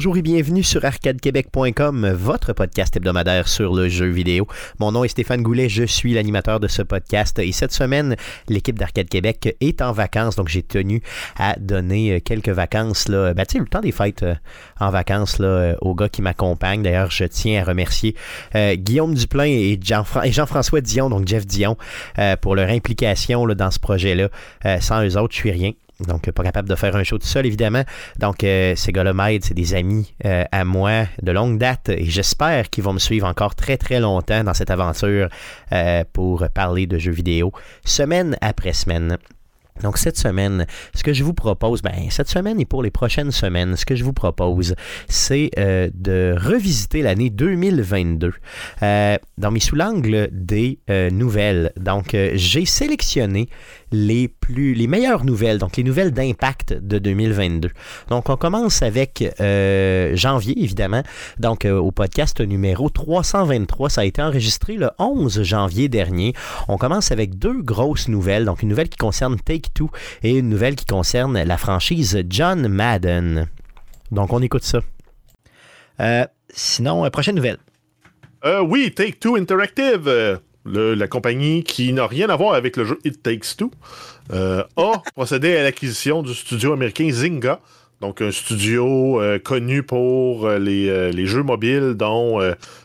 Bonjour et bienvenue sur arcadequebec.com, votre podcast hebdomadaire sur le jeu vidéo. Mon nom est Stéphane Goulet, je suis l'animateur de ce podcast et cette semaine, l'équipe d'Arcade Québec est en vacances, donc j'ai tenu à donner euh, quelques vacances, là, ben, le temps des fêtes euh, en vacances là, euh, aux gars qui m'accompagnent. D'ailleurs, je tiens à remercier Guillaume Duplain et, Jean-François Dion, donc Jeff Dion, pour leur implication dans ce projet-là. sans eux autres, je suis rien. Donc, pas capable de faire un show tout seul, évidemment. Donc, euh, ces gars-là c'est des amis euh, à moi de longue date et j'espère qu'ils vont me suivre encore très, très longtemps dans cette aventure euh, pour parler de jeux vidéo semaine après semaine. Donc cette semaine, ce que je vous propose, ben cette semaine et pour les prochaines semaines, ce que je vous propose, c'est de revisiter l'année 2022 dans mes sous-l'angle des nouvelles. Donc j'ai sélectionné les plus les meilleures nouvelles, donc les nouvelles d'impact de 2022. Donc on commence avec euh, janvier évidemment, donc euh, au podcast numéro 323, ça a été enregistré le 11 janvier dernier. On commence avec deux grosses nouvelles, donc une nouvelle qui concerne Take Two et une nouvelle qui concerne la franchise John Madden. Donc on écoute ça. Euh, sinon, prochaine nouvelle. oui, Take Two La compagnie qui n'a rien à voir avec le jeu It Takes Two, euh, a procédé à l'acquisition du studio américain Zynga. Donc, un studio euh, connu pour euh, les, jeux mobiles, dont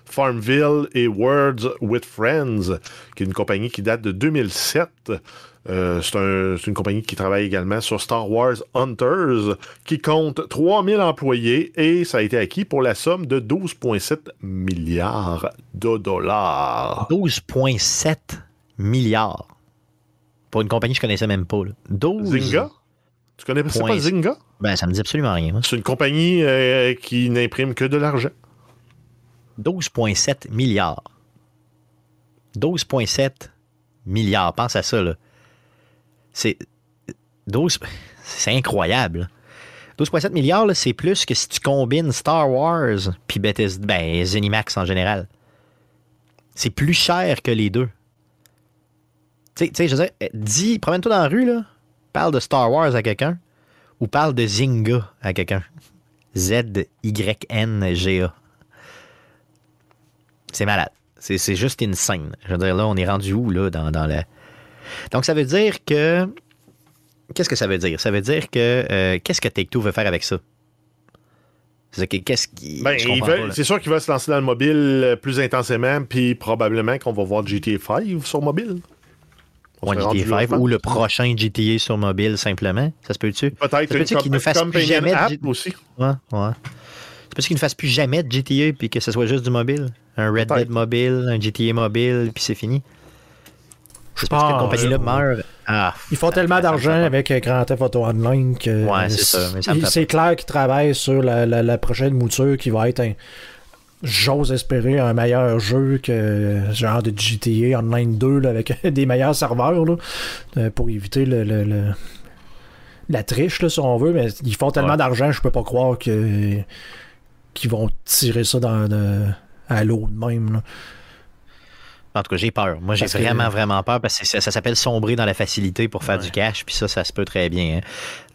Farmville et Words with Friends, qui est une compagnie qui date de 2007. Euh, c'est une compagnie qui travaille également sur Star Wars Hunters, qui compte 3000 employés et ça a été acquis pour la somme de 12,7 milliards de dollars. 12,7 milliards. Pour une compagnie que je connaissais même pas. 12... Zynga? Tu connais pas Zynga? Ben, ça me dit absolument rien. C'est une compagnie euh, qui n'imprime que de l'argent. 12,7 milliards. 12,7 milliards. Pense à ça, là. C'est 12. C'est incroyable. 12,7 milliards, c'est plus que si tu combines Star Wars puis Bethesda, ben, Zenimax en général. C'est plus cher que les deux. Tu sais, je veux dire, dis, promène-toi dans la rue, là, parle de Star Wars à quelqu'un ou parle de Zynga à quelqu'un. Z-Y-N-G-A. C'est malade. C'est juste une scène. Je veux dire, là, on est rendu où, là, dans, dans donc, ça veut dire que. Qu'est-ce que ça veut dire? Ça veut dire que. Euh, qu'est-ce que Take-Two veut faire avec ça? Qu'est-ce qui. Ben, c'est sûr qu'il va se lancer dans le mobile euh, plus intensément, puis probablement qu'on va voir GTA 5 sur mobile. GTA 5 ou le prochain GTA sur mobile simplement. Ça se peut-tu? Peut-être. Ça peut qu'il ne fasse plus jamais de... aussi. Ouais, ouais. C'est parce qu'il ne fasse plus jamais de GTA puis que ce soit juste du mobile? Un Red Dead mobile, un GTA mobile, puis c'est fini. Je pense que cette compagnie-là meurt. Ah, Ils font tellement d'argent avec euh, Grand Theft Auto Online que ouais, c'est clair qu'ils travaillent sur la, prochaine mouture qui va être un, j'ose espérer un meilleur jeu que genre de GTA Online 2 avec des meilleurs serveurs là, euh, pour éviter le, la triche là, si on veut mais ils font tellement d'argent je peux pas croire que qu'ils vont tirer ça dans, à l'eau de même là. En tout cas, j'ai peur. Moi, j'ai vraiment, vraiment peur parce que ça, s'appelle sombrer dans la facilité pour faire du cash, puis ça, ça se peut très bien. Hein.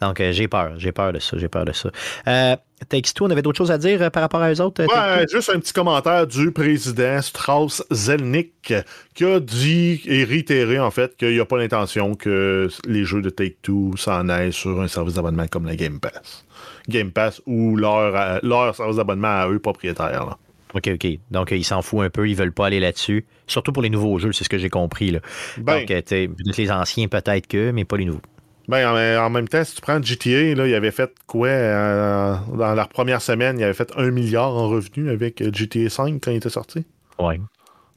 Donc, euh, j'ai peur. J'ai peur de ça. J'ai peur de ça. Euh, Takes-Two, on avait d'autres choses à dire euh, par rapport à eux autres? Ouais, juste un petit commentaire du président Strauss Zelnick qui a dit et réitéré, en fait, qu'il n'y a pas l'intention que les jeux de Take-Two s'en aillent sur un service d'abonnement comme la Game Pass. Game Pass ou leur, leur service d'abonnement à eux propriétaires. Là. OK, OK. Donc, ils s'en foutent un peu, ils veulent pas aller là-dessus. Surtout pour les nouveaux jeux, c'est ce que j'ai compris. Là. Ben, Donc, sais, les anciens, peut-être que, mais pas les nouveaux. Ben, en, même temps, si tu prends GTA, là, il avait fait quoi euh, dans leur première semaine, il avait fait un milliard en revenus avec euh, GTA 5 quand il était sorti? Ouais.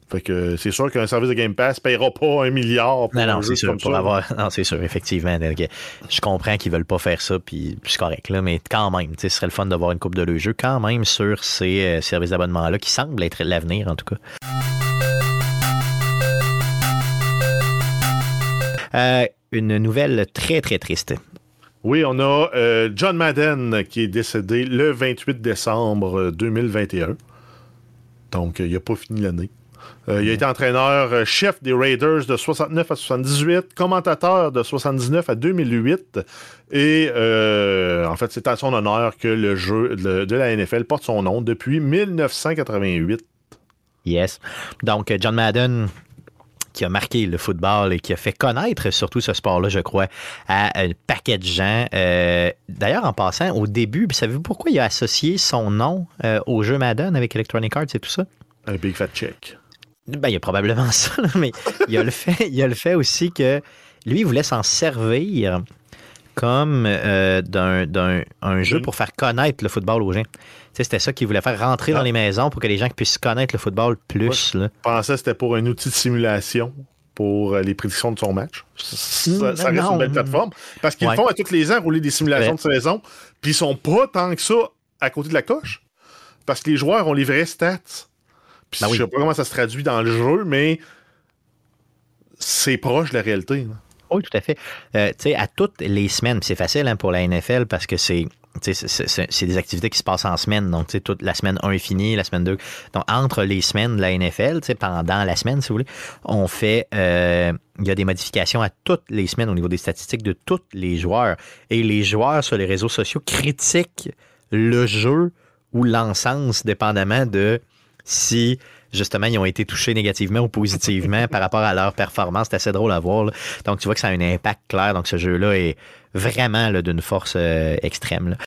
Fait que c'est sûr qu'un service de Game Pass payera pas un milliard pour non, non, c'est sûr, pour avoir... Non, c'est sûr, effectivement. Je comprends qu'ils veulent pas faire ça, puis c'est correct, là, mais quand même, ce serait le fun d'avoir une coupe de le jeu quand même sur ces euh, services d'abonnement-là qui semblent être l'avenir, en tout cas. Euh, une nouvelle très, très triste. Oui, on a euh, John Madden qui est décédé le 28 décembre 2021. Donc, il n'a pas fini l'année. Euh, il a été entraîneur-chef des Raiders de 69 à 78, commentateur de 79 à 2008. Et en fait, c'est à son honneur que le jeu de, de, la NFL porte son nom depuis 1988. Yes. Donc, John Madden, qui a marqué le football et qui a fait connaître surtout ce sport-là, je crois, à un paquet de gens. Euh, d'ailleurs, en passant, au début, savez-vous pourquoi il a associé son nom euh, au jeu Madden avec Electronic Arts et tout ça? Un big fat check. Ben, il y a probablement ça, mais il y a le fait, il y a le fait aussi que lui, il voulait s'en servir comme euh, d'un un jeu pour faire connaître le football aux gens. C'était ça qu'il voulait faire rentrer dans ah. les maisons pour que les gens puissent connaître le football plus. je pensais que c'était pour un outil de simulation pour euh, les prédictions de son match. Ça, hmm, reste une belle plateforme. Parce qu'ils font à tous les ans rouler des simulations de saison, puis ils sont pas tant que ça à côté de la coche. Parce que les joueurs ont les vraies stats. Puis ben je sais pas comment ça se traduit dans le jeu, mais c'est proche de la réalité. Oui, tout à fait. Euh, tu sais, à toutes les semaines, c'est facile hein, pour la NFL parce que c'est c'est des activités qui se passent en semaine. Donc, toute la semaine 1 est finie, la semaine 2. Donc, entre les semaines de la NFL, pendant la semaine, si vous voulez, on fait. Euh, il y a des modifications à toutes les semaines au niveau des statistiques de tous les joueurs. Et les joueurs sur les réseaux sociaux critiquent le jeu ou l'encens, dépendamment de si justement, ils ont été touchés négativement ou positivement par rapport à leur performance. C'est assez drôle à voir. Donc, tu vois que ça a un impact clair. Donc, ce jeu-là est vraiment d'une force euh, extrême.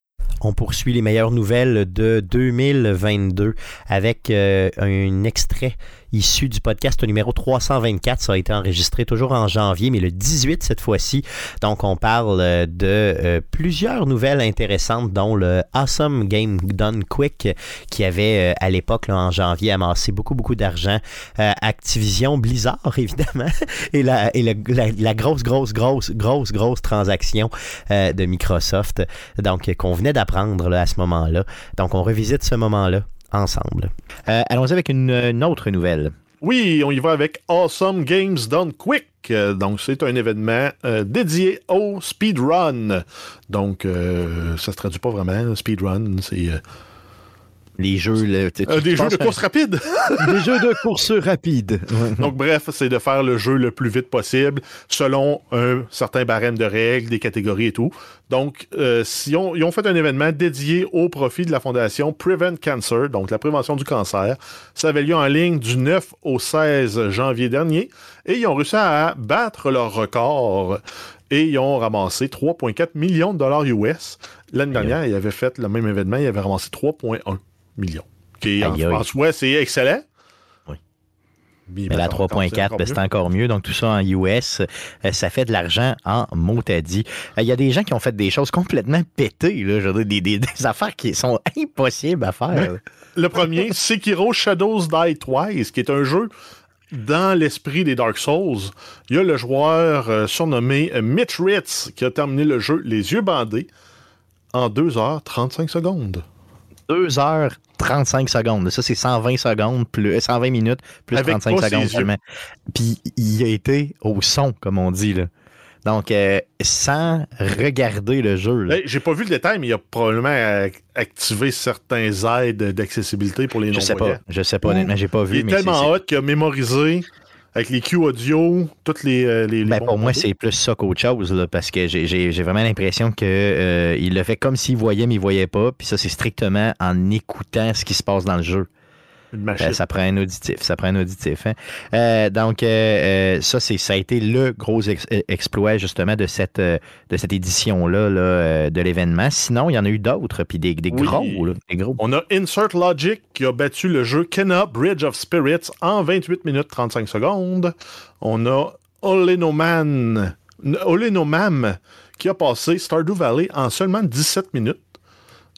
On poursuit les meilleures nouvelles de 2022 avec euh, un extrait issu du podcast numéro 324. Ça a été enregistré toujours en janvier, mais le 18 cette fois-ci. Donc, on parle euh, de euh, plusieurs nouvelles intéressantes, dont le Awesome Game Done Quick, qui avait euh, à l'époque, en janvier, amassé beaucoup, beaucoup d'argent. Activision Blizzard, évidemment, et, la, et la, grosse, grosse, grosse, grosse, grosse transaction de Microsoft. Donc, qu'on venait d'apprendre à ce moment-là. Donc, on revisite ce moment-là ensemble. Euh, allons-y avec une, autre nouvelle. Oui, on y va avec Awesome Games Done Quick. Euh, donc, c'est un événement euh, dédié au speedrun. Donc, ça se traduit pas vraiment, speedrun. C'est les jeux. Euh, des jeux de course rapide. des jeux de course rapide. Donc, bref, c'est de faire le jeu le plus vite possible selon un certain barème de règles, des catégories et tout. Donc, euh, si on, ils ont fait un événement dédié au profit de la fondation Prevent Cancer, donc la prévention du cancer. Ça avait lieu en ligne du 9 au 16 janvier dernier et ils ont réussi à battre leur record et ils ont ramassé 3,4 millions de dollars US. L'année dernière, ils avaient fait le même événement, ils avaient ramassé 3,1 millions. Qui, en, en c'est excellent. Oui. Mais, la 3.4, ben, c'est encore mieux. Donc, tout ça en US, euh, ça fait de l'argent en mot dit. Il y a des gens qui ont fait des choses complètement pétées, là, je veux dire, des, affaires qui sont impossibles à faire. Le premier, Sekiro Shadows Die Twice, qui est un jeu dans l'esprit des Dark Souls. Il y a le joueur euh, surnommé euh, Mitch Ritz qui a terminé le jeu les yeux bandés en 2h35 secondes. 2 heures 35 secondes. Ça, c'est 120 secondes, plus 120 minutes, plus 35 secondes seulement. Puis il a été au son, comme on dit. Là. Donc, euh, sans regarder le jeu. Ben, j'ai pas vu le détail, mais il a probablement activé certains aides d'accessibilité pour les non Je sais pas, je sais pas, honnêtement, j'ai pas vu. Il est tellement hot qu'il a mémorisé avec les Q audio, toutes les. Euh, les, ben, pour moi, c'est plus ça qu'autre chose, là, parce que j'ai vraiment l'impression qu'il euh, il le fait comme s'il voyait, mais il voyait pas. Puis ça, c'est strictement en écoutant ce qui se passe dans le jeu. Euh, ça prend un auditif, ça prend un auditif. Hein. Euh, donc, euh, ça, c'est, ça a été le gros exploit justement de cette, de cette édition-là là, de l'événement. Sinon, il y en a eu d'autres, puis des, des, gros, des, gros, On a Insert Logic qui a battu le jeu Kenna Bridge of Spirits en 28 minutes 35 secondes. On a Olenoman, Olenomam qui a passé Stardew Valley en seulement 17 minutes.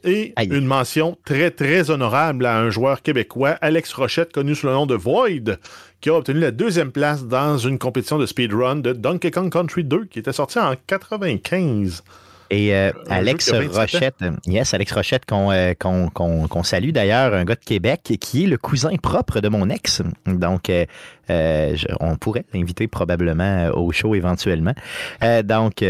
Et une mention très, très honorable à un joueur québécois, Alex Rochette, connu sous le nom de Void, qui a obtenu la deuxième place dans une compétition de speedrun de Donkey Kong Country 2, qui était sorti en 95. Et euh, Alex Rochette, yes, Alex Rochette euh, qu'on salue d'ailleurs, un gars de Québec qui est le cousin propre de mon ex. Donc, euh, on pourrait l'inviter probablement au show éventuellement. donc,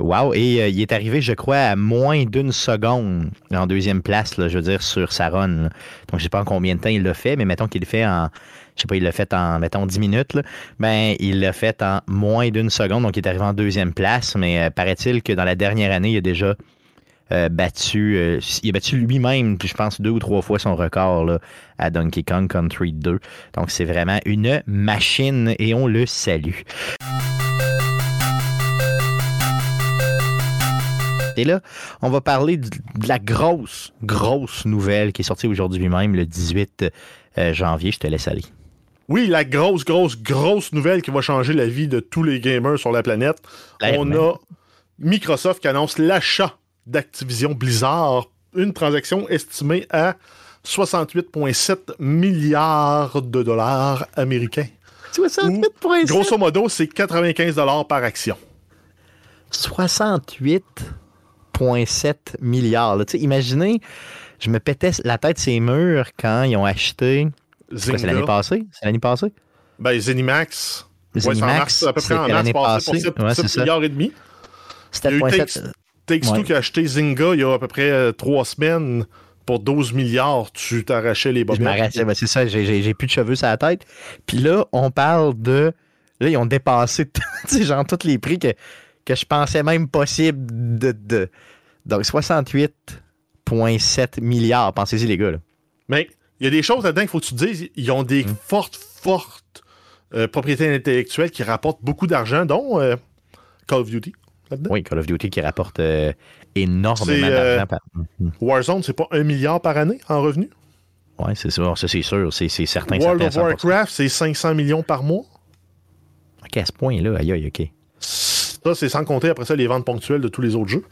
wow. Et il est arrivé, je crois, à moins d'une seconde en deuxième place, là, je veux dire, sur sa run. Donc, je ne sais pas en combien de temps il l'a fait, mais mettons qu'il le fait en je sais pas, il l'a fait en, mettons, 10 minutes, ben, il l'a fait en moins d'une seconde, donc il est arrivé en deuxième place, mais euh, paraît-il que dans la dernière année, il a déjà euh, battu, euh, il a battu lui-même, je pense, deux ou trois fois son record à Donkey Kong Country 2. Donc, c'est vraiment une machine et on le salue. Et là, on va parler de la grosse, grosse nouvelle qui est sortie aujourd'hui même, le 18 janvier. Je te laisse aller. Oui, la grosse, grosse, grosse nouvelle qui va changer la vie de tous les gamers sur la planète. On a Microsoft qui annonce l'achat d'Activision Blizzard, une transaction estimée à 68,7 milliards de dollars américains. 68,7 Grosso modo, c'est 95 dollars par action. 68,7 milliards. imaginez, je me pétais la tête ces murs quand ils ont acheté c'est l'année passée? C'est l'année passée? Ben, Zenimax. Zenimax, ouais, à peu près en mars passé, pour 7, ouais, milliards et demi. C'était le Takes-Two qui a acheté Zynga il y a à peu près euh, trois semaines pour 12 milliards, tu t'arrachais les bobettes. Je m'arrachais, ben c'est ça, j'ai plus de cheveux sur la tête. Puis là, on parle de... Là, ils ont dépassé genre tous les prix que, que je pensais même possible de... de... Donc, 68,7 milliards, pensez-y les gars. Là. Mais il y a des choses là-dedans qu'il faut que tu te dises. Ils ont des mm. fortes, fortes euh, propriétés intellectuelles qui rapportent beaucoup d'argent, dont euh, Call of Duty. Oui, Call of Duty qui rapporte euh, énormément d'argent. Par... Mm-hmm. Warzone, c'est pas un milliard par année en revenus? Oui, c'est sûr. Ça, c'est sûr. C'est certain. World of Warcraft, c'est 500 millions par mois. OK, à ce point-là, aïe, aïe, OK. Ça, c'est sans compter après ça les ventes ponctuelles de tous les autres jeux.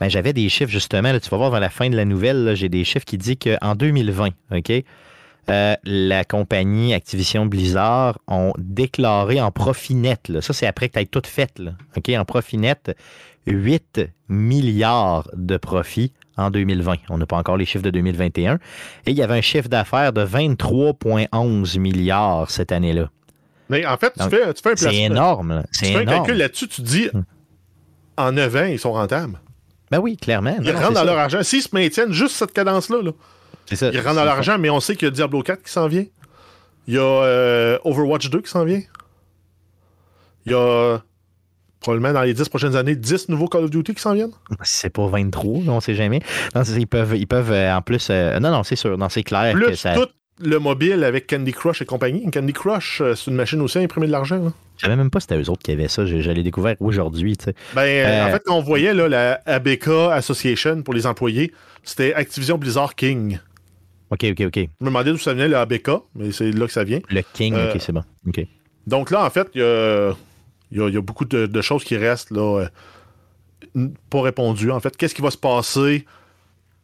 Ben, j'avais des chiffres justement, tu vas voir vers la fin de la nouvelle, j'ai des chiffres qui disent qu'en 2020, OK, euh, la compagnie Activision Blizzard ont déclaré en profit net, ça c'est après que tu aies tout fait, OK, en profit net, 8 milliards de profits en 2020. On n'a pas encore les chiffres de 2021. Et il y avait un chiffre d'affaires de 23,11 milliards cette année-là. Mais en fait, tu, fais, un placement. C'est énorme. Tu fais un calcul là-dessus, tu dis, hum. en 9 ans, ils sont rentables. Ben oui, clairement. Ils rentrent dans leur argent. S'ils se maintiennent juste cette cadence-là, ils rentrent dans leur argent, mais on sait qu'il y a Diablo 4 qui s'en vient. Il y a euh, Overwatch 2 qui s'en vient. Il y a probablement dans les 10 prochaines années 10 nouveaux Call of Duty qui s'en viennent. C'est pas 23, on sait jamais. Non, ils peuvent, ils peuvent euh, en plus. Euh, non, non, c'est sûr. Non, c'est clair. Plus que ça... le mobile avec Candy Crush et compagnie. Candy Crush, c'est une machine aussi à imprimer de l'argent. Je savais même pas si c'était eux autres qui avaient ça. Je, l'ai découvert aujourd'hui. Ben, euh, en fait, quand on voyait là, la ABK Association pour les employés, c'était Activision Blizzard King. OK, OK, OK. Je me demandais d'où ça venait, le ABK, mais c'est là que ça vient. Le King, euh, OK, c'est bon. OK. Donc là, en fait, il y a, y a, beaucoup de, choses qui restent là, euh, pas répondues. En fait, qu'est-ce qui va se passer?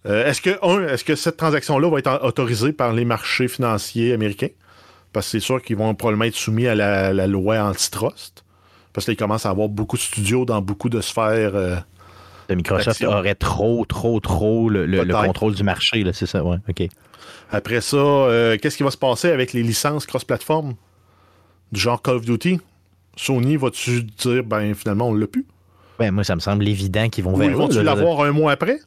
Est-ce que, un, est-ce que cette transaction-là va être autorisée par les marchés financiers américains? Parce que c'est sûr qu'ils vont probablement être soumis à la, loi antitrust. Parce qu'ils commencent à avoir beaucoup de studios dans beaucoup de sphères. Euh, Microsoft aurait trop, trop, trop le, contrôle du marché, c'est ça, ouais, OK. Après ça, euh, qu'est-ce qui va se passer avec les licences cross-platform? Du genre Call of Duty? Sony, va-tu dire, ben finalement, on l'a plus? Ben, moi, ça me semble évident qu'ils vont vers Vont-tu l'avoir un mois après?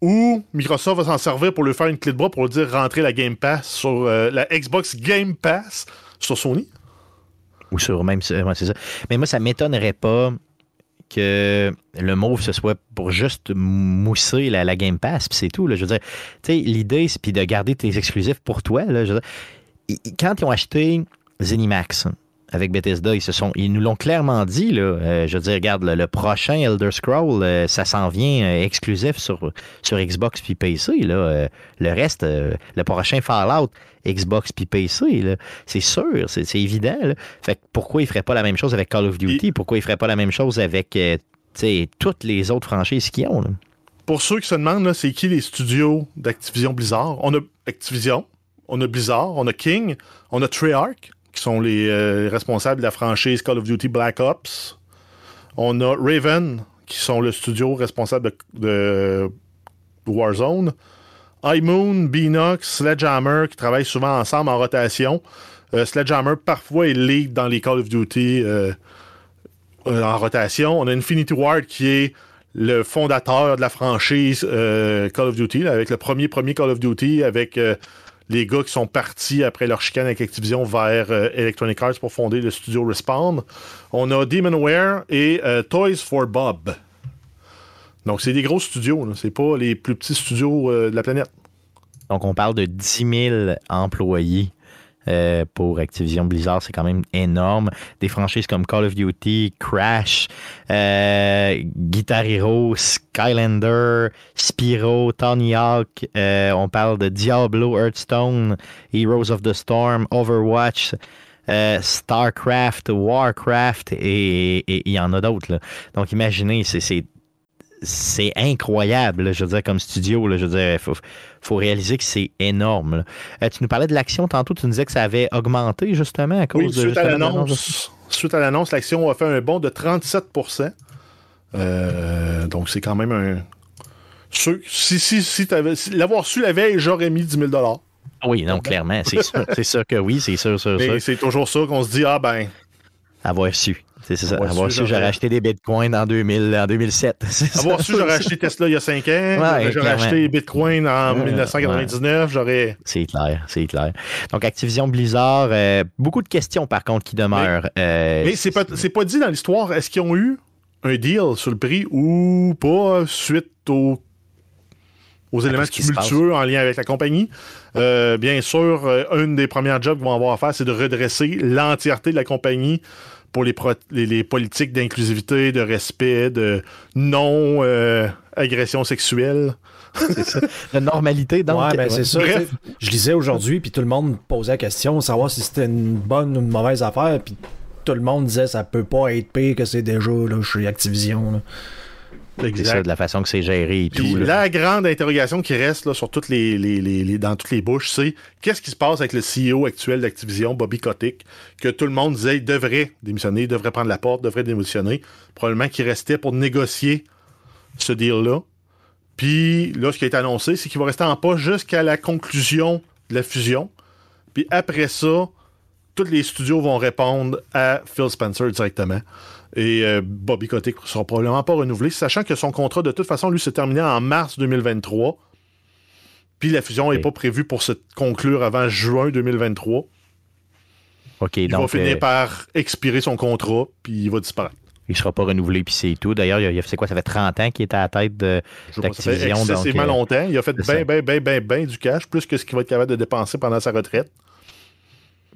Ou Microsoft va s'en servir pour lui faire une clé de bras pour lui dire rentrer la Game Pass sur euh, la Xbox Game Pass sur Sony. Ou sur même c'est ça. Mais moi, ça m'étonnerait pas que le move ce soit pour juste mousser la, Game Pass, puis c'est tout. Là. Je veux dire, tu sais, l'idée, c'est de garder tes exclusifs pour toi. Là, quand ils ont acheté Zenimax, avec Bethesda, ils se sont, ils nous l'ont clairement dit. Là, euh, je veux dire, regarde, le, prochain Elder Scroll, euh, ça s'en vient euh, exclusif sur, sur Xbox puis PC. Là, le reste, le prochain Fallout, Xbox puis PC, c'est sûr, c'est, évident. Fait pourquoi ils ne feraient pas la même chose avec Call of Duty? Pourquoi ils ne feraient pas la même chose avec toutes les autres franchises qu'ils ont? Pour ceux qui se demandent, c'est qui les studios d'Activision Blizzard? On a Activision, on a Blizzard, on a King, on a Treyarch, qui sont les euh, responsables de la franchise Call of Duty Black Ops. On a Raven, qui sont le studio responsable de, Warzone. iMoon, Beanox, Sledgehammer, qui travaillent souvent ensemble en rotation. Euh, Sledgehammer, parfois, est lead dans les Call of Duty euh, en rotation. On a Infinity Ward, qui est le fondateur de la franchise Call of Duty, avec le premier premier Call of Duty, avec les gars qui sont partis après leur chicane avec Activision vers euh, Electronic Arts pour fonder le studio Respawn. On a Demonware et euh, Toys for Bob. Donc, c'est des gros studios, c'est pas les plus petits studios euh, de la planète. Donc, on parle de 10 000 employés euh, pour Activision Blizzard. C'est quand même énorme. Des franchises comme Call of Duty, Crash, euh, Guitar Hero, Skylander, Spyro, Tony Hawk. Euh, on parle de Diablo, Hearthstone, Heroes of the Storm, Overwatch. Starcraft, Warcraft et il y en a d'autres. Donc imaginez, c'est- c'est incroyable, là, je veux dire, comme studio. Là, je veux dire, il faut, faut réaliser que c'est énorme. Euh, tu nous parlais de l'action tantôt, tu nous disais que ça avait augmenté justement à cause Oui, de. suite à de l'annonce suite à l'annonce, l'action a fait un bond de 37% Euh, Donc, c'est quand même un. Si si, si, l'avoir su la veille, j'aurais mis 10 000 Oui, non, clairement, c'est sûr, que oui, c'est sûr, sûr, sûr. C'est toujours ça qu'on se dit, ah ben, Avoir su. C'est ça. Avoir Avoir, su, j'aurais acheté des bitcoins en, 2000, en 2007. C'est ça. avoir su, j'aurais acheté Tesla il y a 5 ans, j'aurais acheté Bitcoin en Ouais, 1999, j'aurais. C'est clair, c'est clair. Donc, Activision Blizzard, euh, beaucoup de questions par contre qui demeurent. Euh, Mais c'est pas, dit dans l'histoire, est-ce qu'ils ont eu un deal sur le prix ou pas suite au- aux éléments tumultueux en lien avec la compagnie? Euh, bien sûr, euh, une des premières jobs qu'ils vont avoir à faire, c'est de redresser l'entièreté de la compagnie pour les, pro- les, les politiques d'inclusivité, de respect, de non-agression sexuelle. de normalité, donc. ouais, ben ouais. c'est ça. Sais. Je lisais aujourd'hui, puis tout le monde posait la question, savoir si c'était une bonne ou une mauvaise affaire, puis tout le monde disait ça peut pas être pire que c'est déjà là, chez Activision. là. C'est ça, de la façon que c'est géré et Puis tout. là. la grande interrogation qui reste là, sur toutes les, les- les- les- dans toutes les bouches, c'est qu'est-ce qui se passe avec le CEO actuel d'Activision, Bobby Kotick, que tout le monde disait il devrait démissionner, il devrait prendre la porte, devrait démissionner. Probablement qu'il restait pour négocier ce deal-là. Puis là, ce qui a été annoncé, c'est qu'il va rester en poste jusqu'à la conclusion de la fusion. Puis après ça, tous les studios vont répondre à Phil Spencer directement. Et euh, Bobby Kotick ne sera probablement pas renouvelé, sachant que son contrat, de toute façon, lui, se terminait en mars 2023. Puis la fusion n'est pas prévue pour se conclure avant juin 2023. OK, Il donc. va finir euh, par expirer son contrat, puis il va disparaître. Il sera pas renouvelé, puis c'est tout. D'ailleurs, il a- c'est quoi, ça fait 30 ans qu'il était à la tête de, vois, ça fait d'Activision. donc, euh, longtemps. Il a fait bien, ça. bien, bien, bien, bien du cash, plus que ce qu'il va être capable de dépenser pendant sa retraite.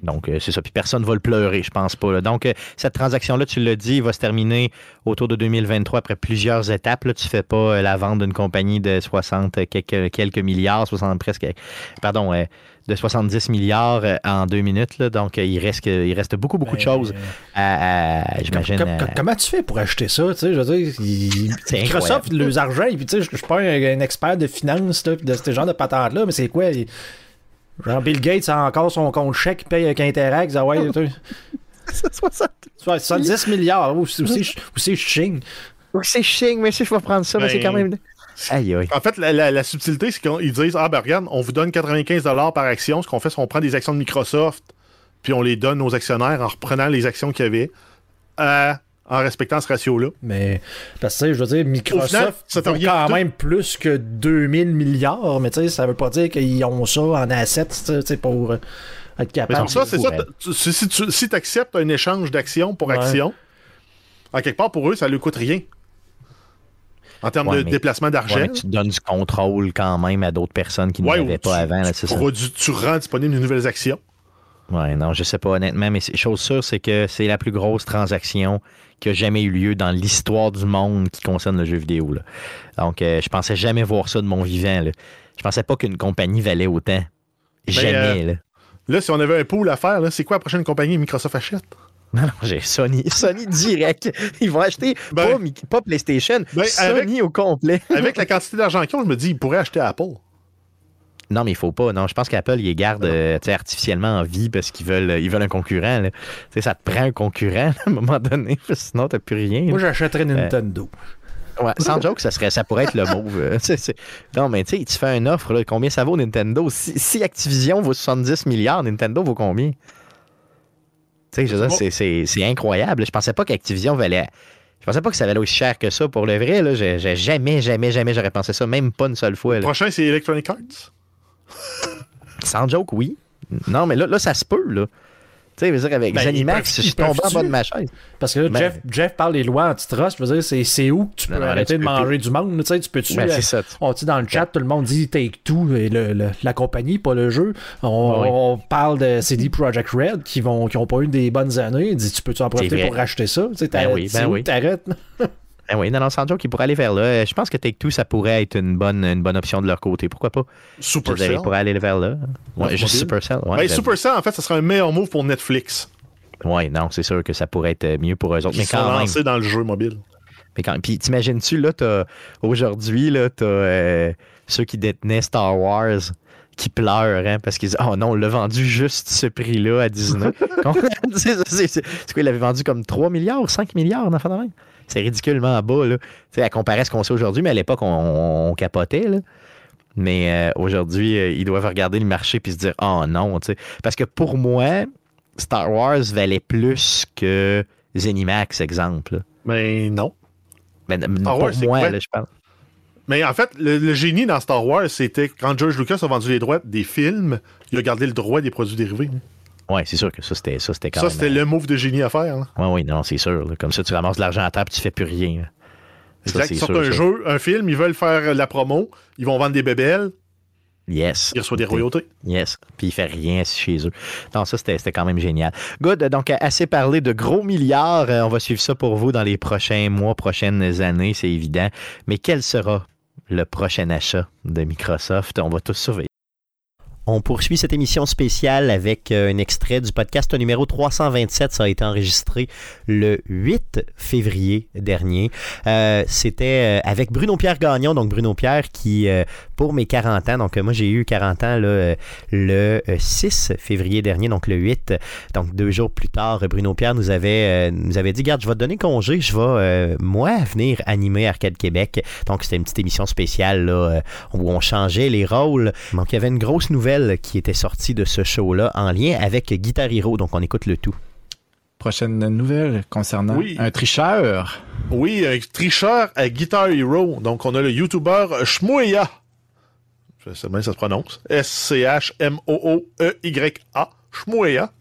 Donc, euh, c'est ça. Puis personne ne va le pleurer, je pense pas. là. Donc, euh, cette transaction-là, tu l'as dit, va se terminer autour de 2023 après plusieurs étapes. Là, tu fais pas euh, la vente d'une compagnie de 60 quelques, quelques milliards, 60 presque, pardon, de 70 milliards en deux minutes. Là. Donc, il, reste, il reste beaucoup, beaucoup de Mais- choses à, à- j'imagine. Com- com- à- comment tu fais pour acheter ça? tu sais, Je veux dire, Microsoft, leurs argent, et puis tu sais, je je suis pas un, un expert de finance là, de ce genre de patente-là, mais c'est quoi? il- Genre Bill Gates a encore son compte chèque, il paye avec Interact, ah ouais, 60 soit 70 milliards, ou c'est ching. C'est ching, mais si je vais prendre ça, mais c'est Ben, quand même. Aïe, aïe. En fait, la, la- la subtilité, c'est qu'ils disent Ah, ben regarde, on vous donne 95 par action. Ce qu'on fait, c'est qu'on prend des actions de Microsoft, puis on les donne aux actionnaires en reprenant les actions qu'il y avait, à- en respectant ce ratio-là. Mais, parce que, tu sais, je veux dire, Microsoft, final, ça quand même plus que 2000 milliards, mais tu sais, ça veut pas dire qu'ils ont ça en assets, tu sais, pour euh, être Mais capable. ça, c'est ça. t'as- tu- Si, tu si acceptes un échange d'action pour Ouais. action, en quelque part, pour eux, ça ne leur coûte rien. En termes Ouais, de mais- déplacement d'argent. Ouais, mais tu donnes du contrôle quand même à d'autres personnes qui ne l'avaient pas tu- avant. là, tu ça. rends disponible de nouvelles actions. Ouais, non, je sais pas honnêtement, mais c'est- chose sûre, c'est que c'est la plus grosse transaction qui a jamais eu lieu dans l'histoire du monde qui concerne le jeu vidéo. là. Donc, euh, je pensais jamais voir ça de mon vivant. Là. Je pensais pas qu'une compagnie valait autant. Jamais. là. Là, si on avait un pool à faire, c'est quoi la prochaine compagnie? Microsoft achète? Non, non, j'ai Sony. Sony direct. Ils vont acheter Ben- pas PlayStation, Ben, Sony au complet. Avec la quantité d'argent qu'ils ont, je me dis, ils pourraient acheter Apple. Non, mais il faut pas. Non, je pense qu'Apple, ils les garde euh, tu sais, artificiellement en vie parce qu'ils veulent, ils veulent un concurrent. là. Tu sais, ça te prend un concurrent à un moment donné, sinon, t'as plus rien. Moi, j'achèterais Nintendo. Ouais, sans joke, ça, serait, ça pourrait être le move. euh, c'est- c'est- Non, mais tu sais, tu fais une offre, là, combien ça vaut Nintendo? Si, si Activision vaut 70 milliards, Nintendo vaut combien? Tu sais, je veux dire, Bon. c'est- c'est c'est incroyable. Je pensais pas qu'Activision valait. Je pensais pas que ça valait aussi cher que ça pour le vrai. Là. J'ai, j'ai jamais, jamais, jamais j'aurais pensé ça, même pas une seule fois. Le prochain, c'est Electronic Arts? Sans joke, oui. Non, mais là, là ça se peut, là. Tu sais, je veux dire, avec Ben, Zenimax, ils je suis tombé en bas de ma chaise. Parce que là, Ben- Jeff, Jeff parle des lois antitrust. Je veux dire, c'est, où que tu peux Non, arrêter tu de peux manger du monde? Tu sais, tu peux-tu. Ben, euh, c'est ça. on dit dans le chat, tout le monde dit Take Two et le- le- la compagnie, pas le jeu. On, Oui. on parle de CD Projekt Red qui vont qui ont pas eu des bonnes années. Il dit tu peux-tu en profiter pour racheter ça? Tu sais, Ben oui, ben oui. t'arrêtes? Ben oui, non, non, sans ils pourraient aller vers là. Je pense que Take-Two, ça pourrait être une bonne, une bonne option de leur côté. Pourquoi pas? Supercell. ils pourraient aller vers là. Ouais, juste. Supercell. Ouais, Ben. Supercell, en fait, ça serait un meilleur move pour Netflix. Ouais, non, c'est sûr que ça pourrait être mieux pour eux autres. Ils Mais sont quand même. lancés dans le jeu mobile. Mais quand, puis t'imagines-tu, là, t'as, aujourd'hui, là, t'as euh, ceux qui détenaient Star Wars qui pleurent, hein, parce qu'ils disent, oh non, on l'a vendu juste ce prix-là à Disney. c'est, quoi, il l'avait vendu comme 3 milliards ou 5 milliards, en fin de même? C'est ridiculement bas, là. Tu sais, à comparer à ce qu'on sait aujourd'hui, mais à l'époque, on, on capotait, là. Mais euh, aujourd'hui, euh, ils doivent regarder le marché puis se dire, oh non, tu sais. Parce que pour moi, Star Wars valait plus que Zenimax, exemple. là. Mais non. Star pour Wars, moi, là, je parle. Mais en fait, le, le génie dans Star Wars, c'était quand George Lucas a vendu les droits des films, il a gardé le droit des produits dérivés. Ouais, c'est sûr que ça, c'était ça, c'était quand Ça, même. c'était le move de génie à faire. Ouais, oui, non, c'est sûr. là. Comme ça, tu ramasses de l'argent à terre puis tu fais plus rien. là. Ça, Exact. c'est Ils sortent sûr, un ça. jeu, un film, ils veulent faire la promo, ils vont vendre des bébelles, Yes. ils reçoivent des royautés. Yes. Puis il fait rien chez eux. Non, ça, c'était c'était quand même génial. Good. Donc, assez parlé de gros milliards. Euh, On va suivre ça pour vous dans les prochains mois, prochaines années, c'est évident. Mais quel sera le prochain achat de Microsoft? On va tous surveiller. On poursuit cette émission spéciale avec euh, un extrait du podcast numéro 327. Ça a été enregistré le 8 février dernier. Euh, C'était euh, avec Bruno Pierre Gagnon. Donc Bruno Pierre qui, pour mes 40 ans, donc moi j'ai eu 40 ans le euh, 6 février dernier, donc le 8. Donc deux jours plus tard, Bruno Pierre nous avait, nous dit, garde, je vais te donner congé, je vais, moi, venir animer Arcade Québec. Donc c'était une petite émission spéciale où on changeait les rôles. Donc il y avait une grosse nouvelle qui était sortie de ce show-là en lien avec Guitar Hero. Donc on écoute le tout. Prochaine nouvelle concernant Oui. un tricheur. Oui, un tricheur à Guitar Hero. Donc, on a le YouTuber Shmoya. Je sais bien ça se prononce. S-C-H-M-O-O-E-Y-A. Shmoya.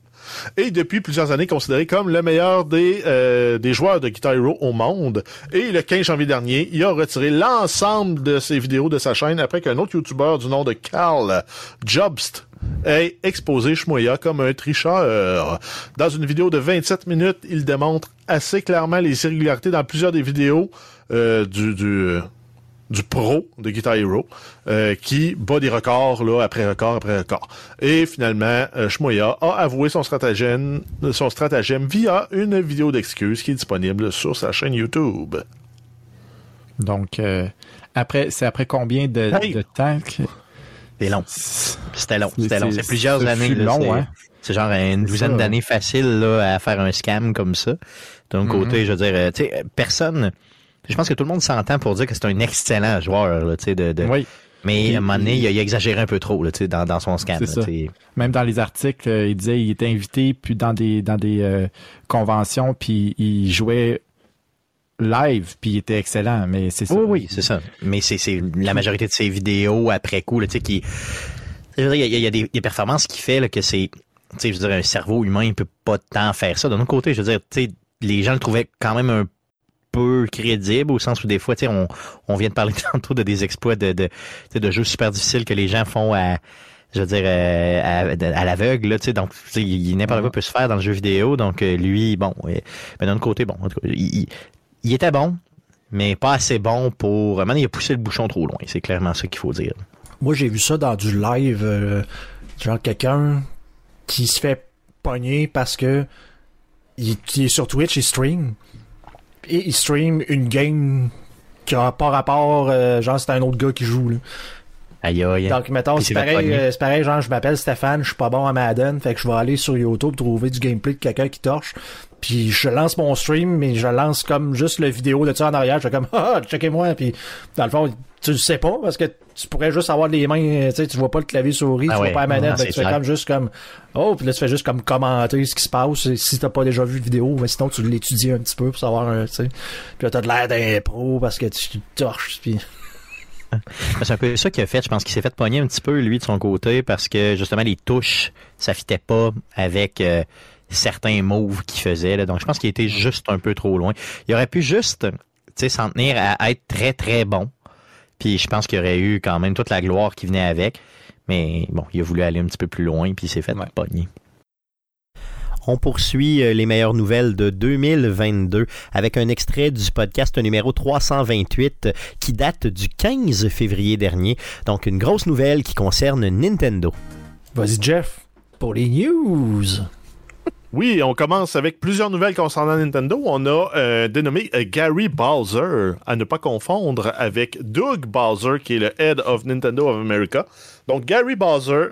Et depuis plusieurs années considéré comme le meilleur des, euh, des joueurs de Guitar Hero au monde. Et le 15 janvier dernier, il a retiré l'ensemble de ses vidéos de sa chaîne après qu'un autre YouTuber du nom de Carl Jobst ait exposé Shmoya comme un tricheur. Dans une vidéo de 27 minutes, il démontre assez clairement les irrégularités dans plusieurs des vidéos euh, du, du, du pro de Guitar Hero euh, qui bat des records là, après record après record. Et finalement, euh, Shmoya a avoué son stratagème, son stratagème via une vidéo d'excuses qui est disponible sur sa chaîne YouTube. Donc, euh, après, c'est après combien de, Hey! de temps que... C'est long. C'était long. C'était long. C'est C'est- plusieurs ce années. là, long, c'est- hein? C'est genre une C'est douzaine d'années facile là, à faire un scam comme ça. D'un Mhm. côté, je veux dire, euh, tu sais, euh, personne. Je pense que tout le monde s'entend pour dire que c'est un excellent joueur, là, tu sais, de, de- Oui, mais à un moment donné, il a, il a exagéré un peu trop, là, tu sais, dans, dans son là, sais. même dans les articles, euh, il disait il était invité puis dans des dans des euh, conventions puis il jouait live puis il était excellent mais c'est ça. Oui, oui, c'est ça. Mais c'est la majorité de ses vidéos après coup, là, tu sais, qui. Je veux dire, il y a, il y a des, des performances qui fait là, que c'est. Tu sais, je veux dire, un cerveau humain, il peut pas tant faire ça. D'un autre côté, je veux dire, tu sais, les gens le trouvaient quand même un peu crédible au sens où des fois, tu sais, on, on vient de parler tantôt de des exploits de, de, de jeux super difficiles que les gens font à, je veux dire, euh, à, l'aveugle, là, tu sais, donc, tu sais, il- n'importe quoi peut se faire dans le jeu vidéo, donc euh, lui, bon, euh, mais d'un autre côté, bon, en tout cas, il, il- était bon, mais pas assez bon pour, maintenant, il a poussé le bouchon trop loin, c'est clairement ça qu'il faut dire. Moi, j'ai vu ça dans du live. genre quelqu'un qui se fait pogner parce que il, il est sur Twitch, il stream. Et il stream une game qui a pas rapport. euh, genre, c'est un autre gars qui joue. Là. Aïe, aïe. Donc, mettons, c'est pareil, euh, c'est pareil, genre, je m'appelle Stéphane, je suis pas bon à Madden, fait que je vais aller sur YouTube trouver du gameplay de quelqu'un qui torche. Puis je lance mon stream, mais je lance comme juste le vidéo de ça en arrière. Je fais comme, ah, checkez-moi. Puis dans le fond, tu le sais pas parce que tu pourrais juste avoir les mains, euh, tu sais, tu vois pas le clavier souris, Ah tu ouais, vois pas la non, manette. que tu fais comme juste comme, oh, puis là tu fais juste comme commenter ce qui se passe si t'as pas déjà vu de vidéo. Mais sinon, tu l'étudies un petit peu pour savoir, euh, tu sais. Puis là, t'as de l'air d'un pro parce que tu torches. Puis C'est un peu ça qu'il a fait. Je pense qu'il s'est fait pogner un petit peu, lui, de son côté, parce que justement, les touches, ça fitait pas avec euh, certains moves qu'il faisait. Là. Donc, je pense qu'il était juste un peu trop loin. Il aurait pu juste s'en tenir à être très, très bon. Puis je pense qu'il aurait eu quand même toute la gloire qui venait avec. Mais bon, il a voulu aller un petit peu plus loin, puis il s'est fait pogner. On poursuit euh, les meilleures nouvelles de 2022 avec un extrait du podcast numéro 328 qui date du 15 février dernier. Donc une grosse nouvelle qui concerne Nintendo. Vas-y Jeff, pour les news. Oui, on commence avec plusieurs nouvelles concernant Nintendo. On a euh, dénommé euh, Gary Bowser, à ne pas confondre avec Doug Bowser, qui est le Head of Nintendo of America. Donc, Gary Bowser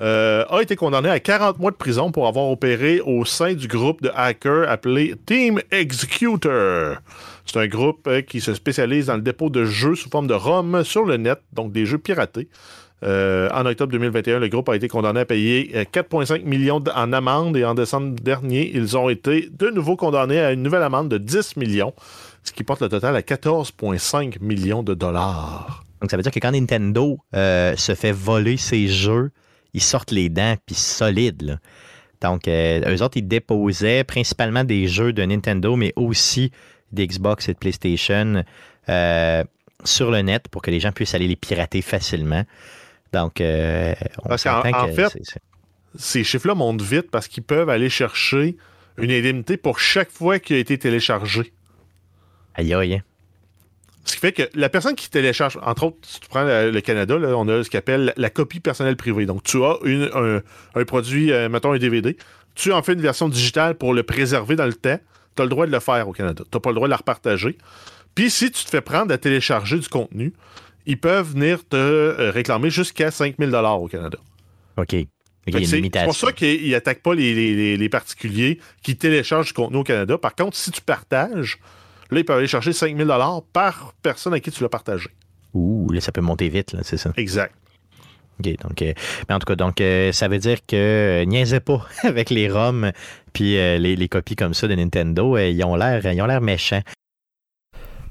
euh, a été condamné à 40 mois de prison pour avoir opéré au sein du groupe de hackers appelé Team Executor. C'est un groupe qui se spécialise dans le dépôt de jeux sous forme de ROM sur le net, donc des jeux piratés. Euh, en octobre 2021, le groupe a été condamné à payer 4,5 euh, millions en amende et en décembre dernier, ils ont été de nouveau condamnés à une nouvelle amende de 10 millions, ce qui porte le total à 14,5 millions de dollars. Donc ça veut dire que quand Nintendo euh, se fait voler ses jeux, ils sortent les dents puis solides. Donc eux autres, ils déposaient principalement des jeux de Nintendo, mais aussi des Xbox et de PlayStation sur le net pour que les gens puissent aller les pirater facilement. Donc, euh, on parce qu'en fait, ces chiffres-là montent vite parce qu'ils peuvent aller chercher une indemnité pour chaque fois qu'il a été téléchargé. Aïe aïe. Hein. Ce qui fait que la personne qui télécharge, entre autres, si tu prends le, Canada, on a ce qu'on appelle la copie personnelle privée. Donc, tu as un, produit, euh, mettons un DVD, tu en fais une version digitale pour le préserver dans le temps, tu as le droit de le faire au Canada. Tu n'as pas le droit de la repartager. Puis, si tu te fais prendre à télécharger du contenu, ils peuvent venir te euh, réclamer jusqu'à 5000 au Canada. OK. C'est pour ça qu'ils n'attaquent pas les, particuliers qui téléchargent du contenu au Canada. Par contre, si tu partages, là, ils peuvent aller chercher 5000 par personne à qui tu l'as partagé. Ouh, là, ça peut monter vite, c'est ça. Exact. OK, donc, euh, mais en tout cas, donc, euh, ça veut dire que niaisez pas avec les ROM puis les, les, copies comme ça de Nintendo. ils ont l'air méchants.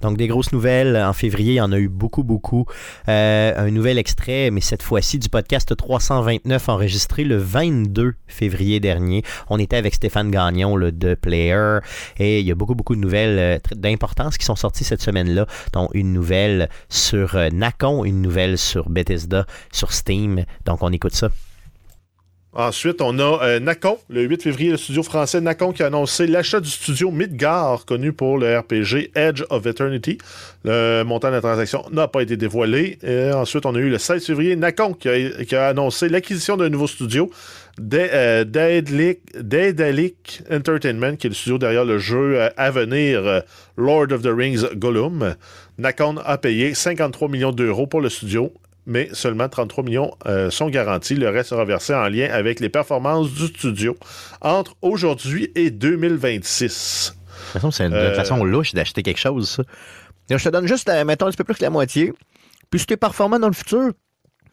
Donc des grosses nouvelles. En février, il y en a eu beaucoup, beaucoup. Euh, un nouvel extrait, mais cette fois-ci du podcast 329 enregistré le 22 février dernier. On était avec Stéphane Gagnon, le de Player, et il y a beaucoup, beaucoup de nouvelles euh, d'importance qui sont sorties cette semaine-là, dont une nouvelle sur euh, Nacon, une nouvelle sur Bethesda, sur Steam. Donc on écoute ça. Ensuite, on a euh, Nacon, le 8 février, le studio français Nacon qui a annoncé l'achat du studio Midgar, connu pour le RPG Edge of Eternity. Le montant de la transaction n'a pas été dévoilé. Ensuite, on a eu le 16 février Nacon qui a, annoncé l'acquisition d'un nouveau studio, euh, Daedalic Entertainment, qui est le studio derrière le jeu euh, à venir Lord of the Rings Gollum. Nacon a payé 53 millions d'euros pour le studio mais seulement 33 millions euh, sont garantis. Le reste sera versé en lien avec les performances du studio entre aujourd'hui et 2026. De toute façon, c'est une euh, façon louche d'acheter quelque chose, ça. Je te donne juste, euh, mettons, un petit peu plus que la moitié. Puis si tu es performant dans le futur,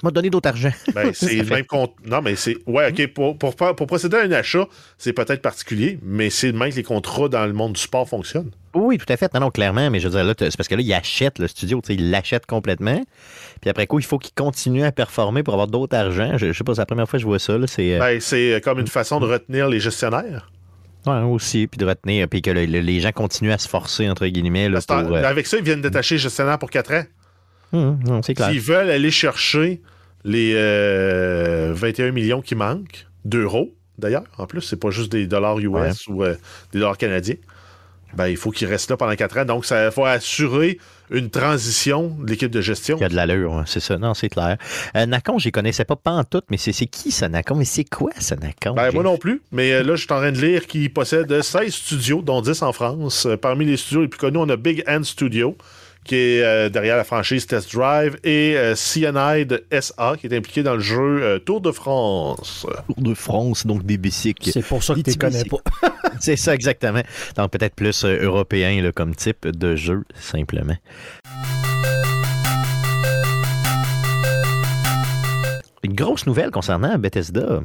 m'a donné d'autres argent. Ben, c'est le même compte. Non, mais c'est. Ouais, OK. Pour, pour, pour, procéder à un achat, c'est peut-être particulier, mais c'est le même que les contrats dans le monde du sport fonctionnent. Oui, tout à fait. Non, non, clairement. Mais je veux dire, là, c'est parce que là, il achète le studio. Il l'achète complètement. Puis après coup, il faut qu'il continue à performer pour avoir d'autres argent. Je, sais pas, c'est la première fois que je vois ça. C'est euh, ben, c'est comme une façon de retenir les gestionnaires. Oui, aussi, puis de retenir, puis que les gens continuent à se forcer, entre guillemets. Là, pour, euh, Avec ça, ils viennent détacher les gestionnaires pour 4 ans. Hum, hum, clair. S'ils veulent aller chercher les 21 euh, millions qui manquent, d'euros d'ailleurs, en plus, c'est pas juste des dollars US ou des dollars canadiens, ben, il faut qu'il reste là pendant quatre ans. Donc, ça faut assurer une transition de l'équipe de gestion. Il y a de l'allure, c'est ça. Non, c'est clair. Euh, Nacon, je ne connaissais pas pas en tout, mais c'est qui ça, Nacon? Mais c'est quoi ça, Nacon? Ben, moi non plus. Mais euh, là, je suis en train de lire qu'il possède 16 studios, dont 10 en France. Euh, parmi les studios les plus connus, on a Big Hand Studio, qui est euh, derrière la franchise Test Drive, et euh, Cyanide SA, qui est impliqué dans le jeu euh, Tour de France. Tour de France, donc des bicycles. C'est pour ça que tu connais pas. C'est ça, exactement. Donc peut-être plus européen là, comme type de jeu, simplement. Une grosse nouvelle concernant Bethesda.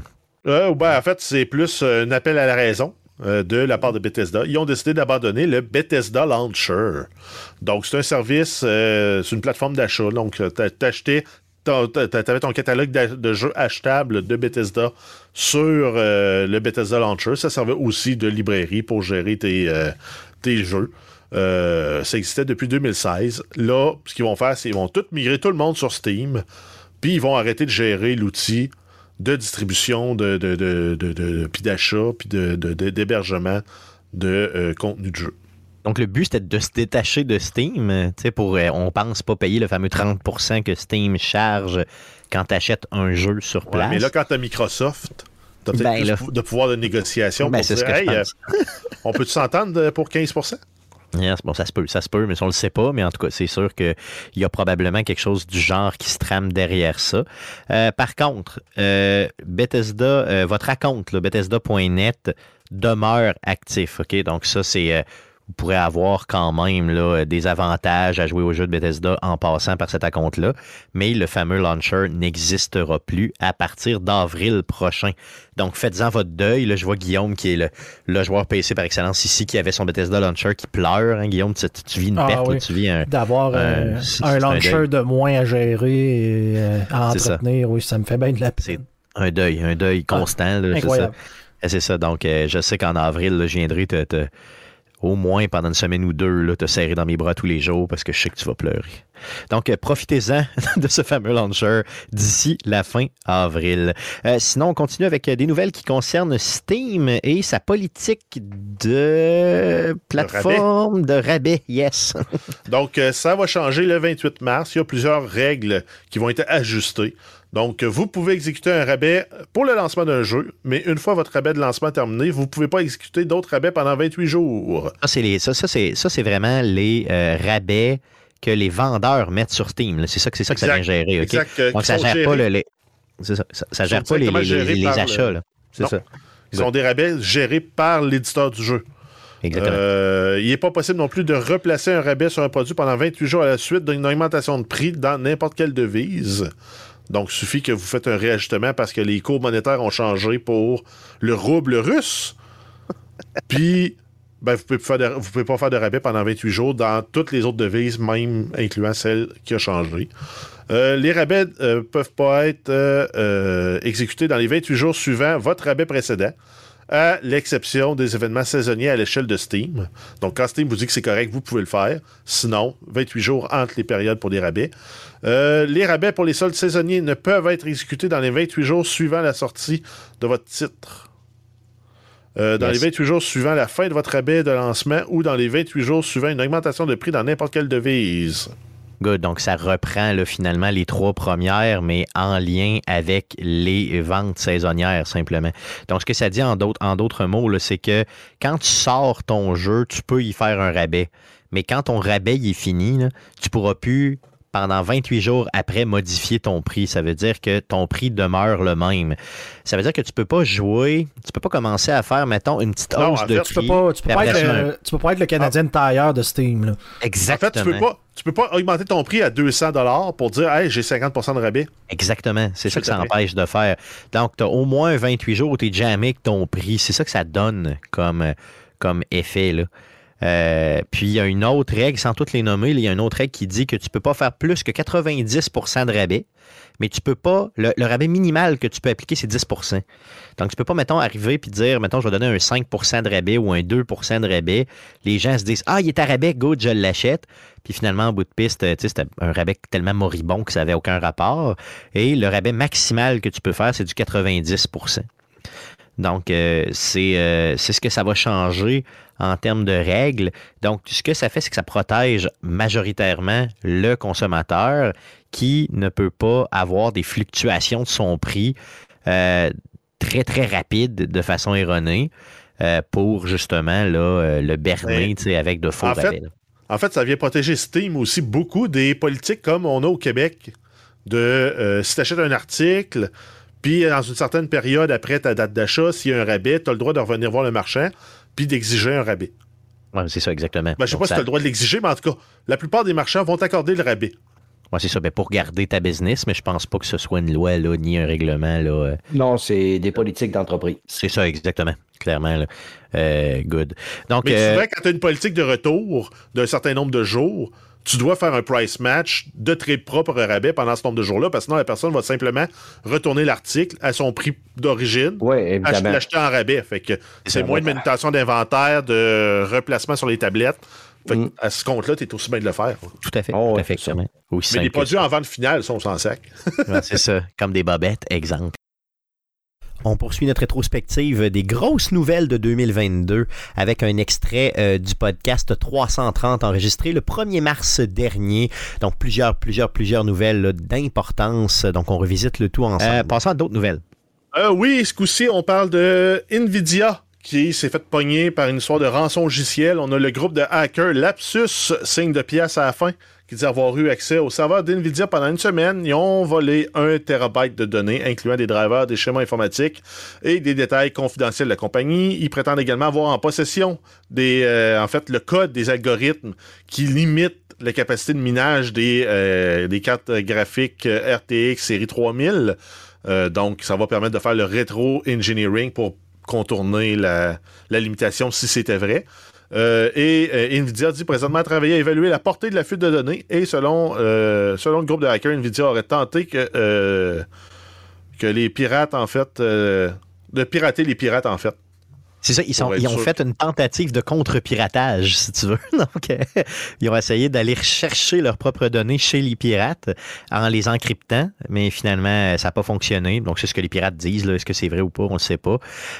ben, en fait, c'est plus un appel à la raison. Euh, de la part de Bethesda. Ils ont décidé d'abandonner le Bethesda Launcher. Donc, c'est un service, euh, c'est une plateforme d'achat. Donc, t'achetais tu avais ton catalogue de jeux achetables de Bethesda sur euh, le Bethesda Launcher. Ça servait aussi de librairie pour gérer tes, tes jeux. ça existait depuis 2016. Là, ce qu'ils vont faire, c'est qu'ils vont tout migrer tout le monde sur Steam, puis ils vont arrêter de gérer l'outil de distribution, de, de, de, puis d'achat, puis d'hébergement de, euh, contenu de jeu. Donc, le but, c'était de se détacher de Steam. Euh, tu sais, pour, euh, on pense pas payer le fameux 30% que Steam charge quand tu achètes un jeu sur place. mais là, quand tu as Microsoft, tu as peut-être ben, plus de pouvoir de négociation ben, pour dire, on peut s'entendre pour 15%? Bon, ça se peut, ça se peut, mais on le sait pas. Mais en tout cas, c'est sûr qu'il y a probablement quelque chose du genre qui se trame derrière ça. Euh, par contre, euh, Bethesda, euh, votre compte, Bethesda.net, demeure actif. OK? Donc, ça, c'est vous pourrez avoir quand même là, des avantages à jouer au jeu de Bethesda en passant par cet compte-là, mais le fameux launcher n'existera plus à partir d'avril prochain. Donc faites-en votre deuil. Là, je vois Guillaume qui est le, joueur PC par excellence ici, qui avait son Bethesda launcher qui pleure. Hein, Guillaume, tu, vis une ah perte, tu vis un... D'avoir un, launcher de moins à gérer et euh, à entretenir, oui, ça me fait bien de la peine. un deuil, un deuil ah, constant. c'est ça. Donc, euh, je sais qu'en avril, je viendrai te au moins pendant une semaine ou deux, là, te serrer dans mes bras tous les jours parce que je sais que tu vas pleurer. Donc, euh, profitez-en de ce fameux launcher d'ici la fin avril. Euh, sinon, on continue avec euh, des nouvelles qui concernent Steam et sa politique de plateforme de rabais. Yes. Donc, ça va changer le 28 mars. Il y a plusieurs règles qui vont être ajustées. Donc, vous pouvez exécuter un rabais pour le lancement d'un jeu, mais une fois votre rabais de lancement terminé, vous ne pouvez pas exécuter d'autres rabais pendant 28 jours. Ça, c'est, ça, c'est, vraiment les euh, rabais que les vendeurs mettent sur Steam. C'est ça, c'est ça que ça vient gérer. Exact, Donc, ça ne gère pas, le, ça, gère pas les, achats. C'est ça. Ils sont des rabais gérés par l'éditeur du jeu. Exactement. Euh, il n'est pas possible non plus de replacer un rabais sur un produit pendant 28 jours à la suite d'une augmentation de prix dans n'importe quelle devise. Donc, il suffit que vous faites un réajustement parce que les cours monétaires ont changé pour le rouble russe. Puis, ben, vous ne pouvez, pas faire de rabais pendant 28 jours dans toutes les autres devises, même incluant celle qui a changé. Euh, les rabais ne euh, peuvent pas être euh, exécutés dans les 28 jours suivant votre rabais précédent à l'exception des événements saisonniers à l'échelle de Steam. Donc, quand Steam vous dit que c'est correct, vous pouvez le faire. Sinon, 28 jours entre les périodes pour les rabais. Euh, les rabais pour les soldes saisonniers ne peuvent être exécutés dans les 28 jours suivant la sortie de votre titre. Euh, dans les 28 jours suivant la fin de votre rabais de lancement ou dans les 28 jours suivant une augmentation de prix dans n'importe quelle devise. Donc, ça reprend finalement les trois premières, mais en lien avec les ventes saisonnières, simplement. Donc, ce que ça dit en d'autres mots, c'est que quand tu sors ton jeu, tu peux y faire un rabais. Mais quand ton rabais est fini, tu tu pourras plus pendant 28 jours après modifier ton prix. Ça veut dire que ton prix demeure le même. Ça veut dire que tu peux pas jouer, tu peux pas commencer à faire, mettons, une petite hausse de prix. Tu peux pas, tu peux pas, être, le, tu peux pas être le Canadien tailleur de Steam. Là. Exactement. En fait, tu peux pas, tu peux pas augmenter ton prix à 200 pour dire hey, j'ai 50% de rabais. Exactement. C'est ça que ça empêche de faire. Donc, tu as au moins 28 jours où tu es jamais avec ton prix. C'est ça que ça donne comme, comme effet. Là. Euh, puis il y a une autre règle, sans toutes les nommer, il y a une autre règle qui dit que tu ne peux pas faire plus que 90% de rabais, mais tu peux pas, le, rabais minimal que tu peux appliquer, c'est 10% Donc tu peux pas, mettons, arriver et dire, mettons, je vais donner un 5% de rabais ou un 2% de rabais. Les gens se disent, ah, il est à rabais, good, je l'achète. Puis finalement, en bout de piste, c'était un rabais tellement moribond que ça n'avait aucun rapport. Et le rabais maximal que tu peux faire, c'est du 90 donc, euh, euh, c'est ce que ça va changer en termes de règles. Donc, ce que ça fait, c'est que ça protège majoritairement le consommateur qui ne peut pas avoir des fluctuations de son prix euh, très, très rapides de façon erronée pour justement là, le berner avec de faux en Fait, en fait, ça vient protéger Steam aussi beaucoup des politiques comme on a au Québec. De si tu achètes un article, puis, dans une certaine période après ta date d'achat, s'il y a un rabais, tu as le droit de revenir voir le marchand puis d'exiger un rabais. Oui, c'est ça, exactement. Ben, je ne sais pas si tu as le droit de l'exiger, mais en tout cas, la plupart des marchands vont t'accorder le rabais. Ouais, c'est ça, ben, pour garder ta business, mais je pense pas que ce soit une loi là, ni un règlement. Là, euh. Non, c'est des politiques d'entreprise. C'est ça, exactement. Clairement. Là. Euh, good. Donc, Mais euh, tu vois, quand tu as une politique de retour d'un certain nombre de jours, tu dois faire un price match de très propre rabais pendant ce nombre de jours-là, parce que sinon la personne va simplement retourner l'article à son prix d'origine, évidemment. l'acheter en rabais. Fait que c'est moins de ouais. manutention d'inventaire, de replacement sur les tablettes. Fait que Mm. à ce compte-là, tu es aussi bien de le faire. tout à fait. Oh, tout ouais, à fait, Mais les produits en vente finale sont sans sac. Ouais, c'est ça, comme des bobettes, exemple. On poursuit notre rétrospective des grosses nouvelles de 2022 avec un extrait euh, du podcast 330 enregistré le 1er mars dernier. Donc plusieurs, plusieurs, plusieurs nouvelles d'importance. Donc on revisite le tout ensemble. Euh, passons à d'autres nouvelles. Euh, oui, ce coup-ci, on parle de Nvidia qui s'est fait pogner par une histoire de rançon logiciel. On a le groupe de hackers Lapsus, signe de pièce à la fin, qui dit avoir eu accès au serveur d'Nvidia pendant une semaine. Ils ont volé un terabyte de données, incluant des drivers, des schémas informatiques et des détails confidentiels de la compagnie. Ils prétendent également avoir en possession des, euh, en fait, le code des algorithmes qui limitent la capacité de minage des, euh, des cartes graphiques RTX série 3000. Euh, donc, ça va permettre de faire le rétro-engineering pour contourner la limitation si c'était vrai. Euh, et euh, Nvidia dit présentement travailler à évaluer la portée de la fuite de données. Et selon, euh, le groupe de hackers, Nvidia aurait tenté que, que les pirates, en fait, de pirater les pirates, en fait. C'est ça, ils, sont, ont sûr. fait une tentative de contre-piratage, si tu veux. Donc, euh, ils ont essayé d'aller chercher leurs propres données chez les pirates en les encryptant, mais finalement, euh, ça n'a pas fonctionné. Donc, c'est ce que les pirates disent. Est-ce que c'est vrai ou pas? On ne le sait pas.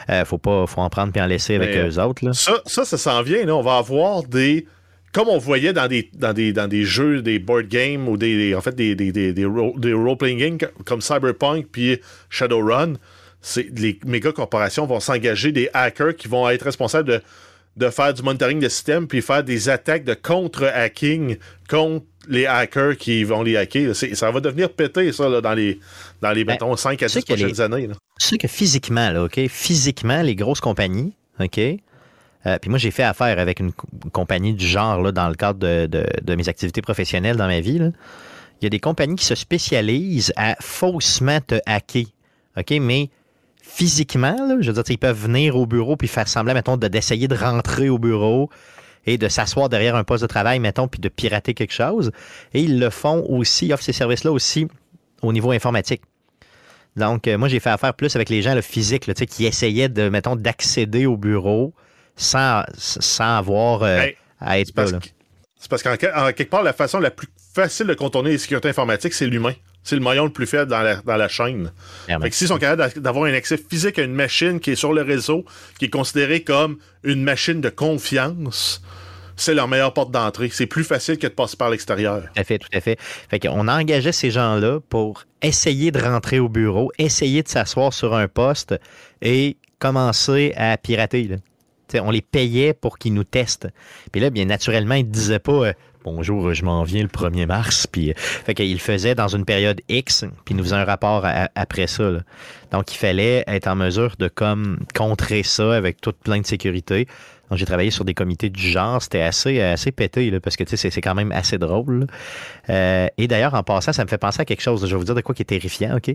Euh, faut pas. faut en prendre puis en laisser avec eux autres. Là. Ça, ça, ça s'en vient. Là. On va avoir des. Comme on voyait dans des, dans des, dans des jeux, des board games ou des, des- en fait des, des, des, des, ro- des role-playing games comme Cyberpunk puis Shadowrun, les méga corporations vont s'engager des hackers qui vont être responsables de, de faire du monitoring de système puis faire des attaques de contre-hacking contre les hackers qui vont les hacker. Ça va devenir pété, ça, là, dans les, dans les Ben, mettons, 5 à tu sais 10 que les- prochaines années. là. Tu sais que physiquement, là, OK? Physiquement, les grosses compagnies, OK? Euh, puis moi, j'ai fait affaire avec une co- compagnie du genre là, dans le cadre de, de- de mes activités professionnelles dans ma vie. là. Il y a des compagnies qui se spécialisent à faussement te hacker. OK? Mais physiquement, là, je veux dire, ils peuvent venir au bureau puis faire semblant, mettons, de- d'essayer de rentrer au bureau et de s'asseoir derrière un poste de travail, mettons, puis de pirater quelque chose. Et ils le font aussi, ils offrent ces services-là aussi au niveau informatique. Donc, euh, moi, j'ai fait affaire plus avec les gens le physique, là, tu sais, qui essayaient de, mettons, d'accéder au bureau sans, sans avoir euh, Hey, à être C'est parce, qu'en que- en quelque part, la façon la plus facile de contourner les sécurités informatiques, c'est l'humain. C'est le maillon le plus faible dans la, dans la chaîne. Clairement. Fait que s'ils sont capables d'a- d'avoir un accès physique à une machine qui est sur le réseau, qui est considérée comme une machine de confiance, c'est leur meilleure porte d'entrée. C'est plus facile que de passer par l'extérieur. Tout à fait, tout à fait. Fait qu'on engageait ces gens-là pour essayer de rentrer au bureau, essayer de s'asseoir sur un poste et commencer à pirater. là. On les payait pour qu'ils nous testent. Puis là, bien naturellement, ils ne disaient pas euh, Bonjour, je m'en viens le 1er mars. Puis, euh, fait qu'ils le faisaient dans une période X, puis ils nous faisaient un rapport après ça. Donc, il fallait être en mesure de comme contrer ça avec toute plein de sécurité. Donc, j'ai travaillé sur des comités du genre. C'était assez, assez pété, parce que c'est- c'est quand même assez drôle. Euh, et d'ailleurs, en passant, ça me fait penser à quelque chose. Je vais vous dire de quoi qui est terrifiant, OK?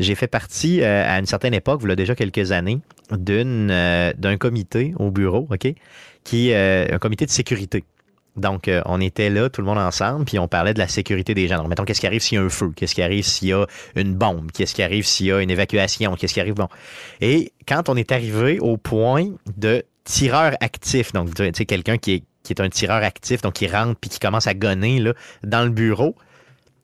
J'ai fait partie, euh, à une certaine époque, il a déjà quelques années, d'un comité au bureau, OK? Qui, un comité de sécurité. Donc, euh, on était là, tout le monde ensemble, puis on parlait de la sécurité des gens. Donc, mettons, qu'est-ce qui arrive s'il y a un feu? Qu'est-ce qui arrive s'il y a une bombe? Qu'est-ce qui arrive s'il y a une évacuation? Qu'est-ce qui arrive? Bon. Et quand on est arrivé au point de tireur actif, donc, tu sais, quelqu'un qui est, un tireur actif, donc qui rentre puis qui commence à gonner là, dans le bureau,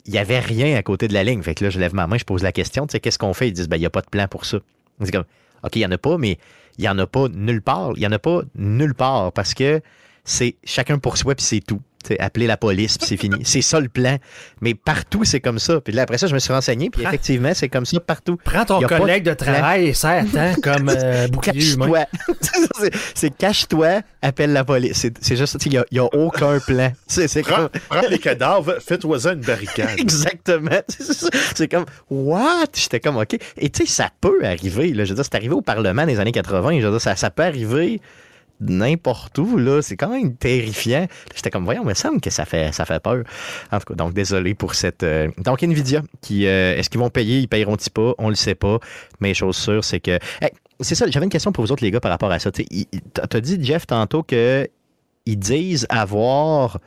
il n'y avait rien à côté de la ligne. Fait que là, je lève ma main, je pose la question, tu sais, qu'est-ce qu'on fait? Ils disent, ben, il n'y a pas de plan pour ça. C'est comme, OK, il n'y en a pas, mais il n'y en a pas nulle part. Il n'y en a pas nulle part parce que c'est chacun pour soi, puis c'est tout. T'sais, appeler la police, puis c'est fini. C'est ça le plan. Mais partout, c'est comme ça. Puis là, après ça, je me suis renseigné, puis effectivement, c'est comme ça partout. Prends ton collègue de, de travail et serre-t'en comme euh, bouclier humain. Cache-toi. C'est- cache-toi, appelle la police. C'est c'est juste, il n'y a, y a aucun plan. C'est Prends, comme- prends les cadavres, faites-toi une barricade. Exactement. C'est comme, what? J'étais comme, OK. Et tu sais, ça peut arriver. Là. Je veux dire, c'est arrivé au Parlement des années 80. Je veux dire, ça, ça peut arriver n'importe où, là. C'est quand même terrifiant. J'étais comme, voyons, il me semble que ça fait, ça fait peur. En tout cas, donc, désolé pour cette. euh, Donc, Nvidia, qui, euh, est-ce qu'ils vont payer? Ils payeront-ils pas? On le sait pas. Mais chose sûre, c'est que. Hey, c'est ça, j'avais une question pour vous autres, les gars, par rapport à ça. Tu il- t'as dit, Jeff, tantôt que ils disent avoir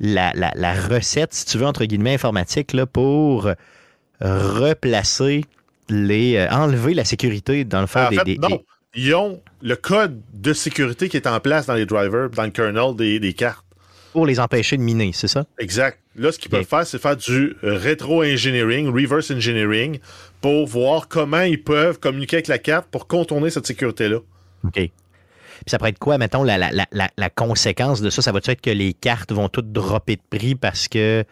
la, la- la recette, si tu veux, entre guillemets, informatique, là, pour replacer les. euh, enlever la sécurité, dans le fond, En des, fait, des- non. Ils ont le code de sécurité qui est en place dans les drivers, dans le kernel des, des cartes. pour les empêcher de miner, c'est ça? Exact. Là, ce qu'ils peuvent faire, c'est faire du rétro-engineering, reverse engineering, pour voir comment ils peuvent communiquer avec la carte pour contourner cette sécurité-là. OK. Puis ça pourrait être quoi, mettons, la, la, la, la- la conséquence de ça? Ça va-tu être que les cartes vont toutes dropper de prix parce que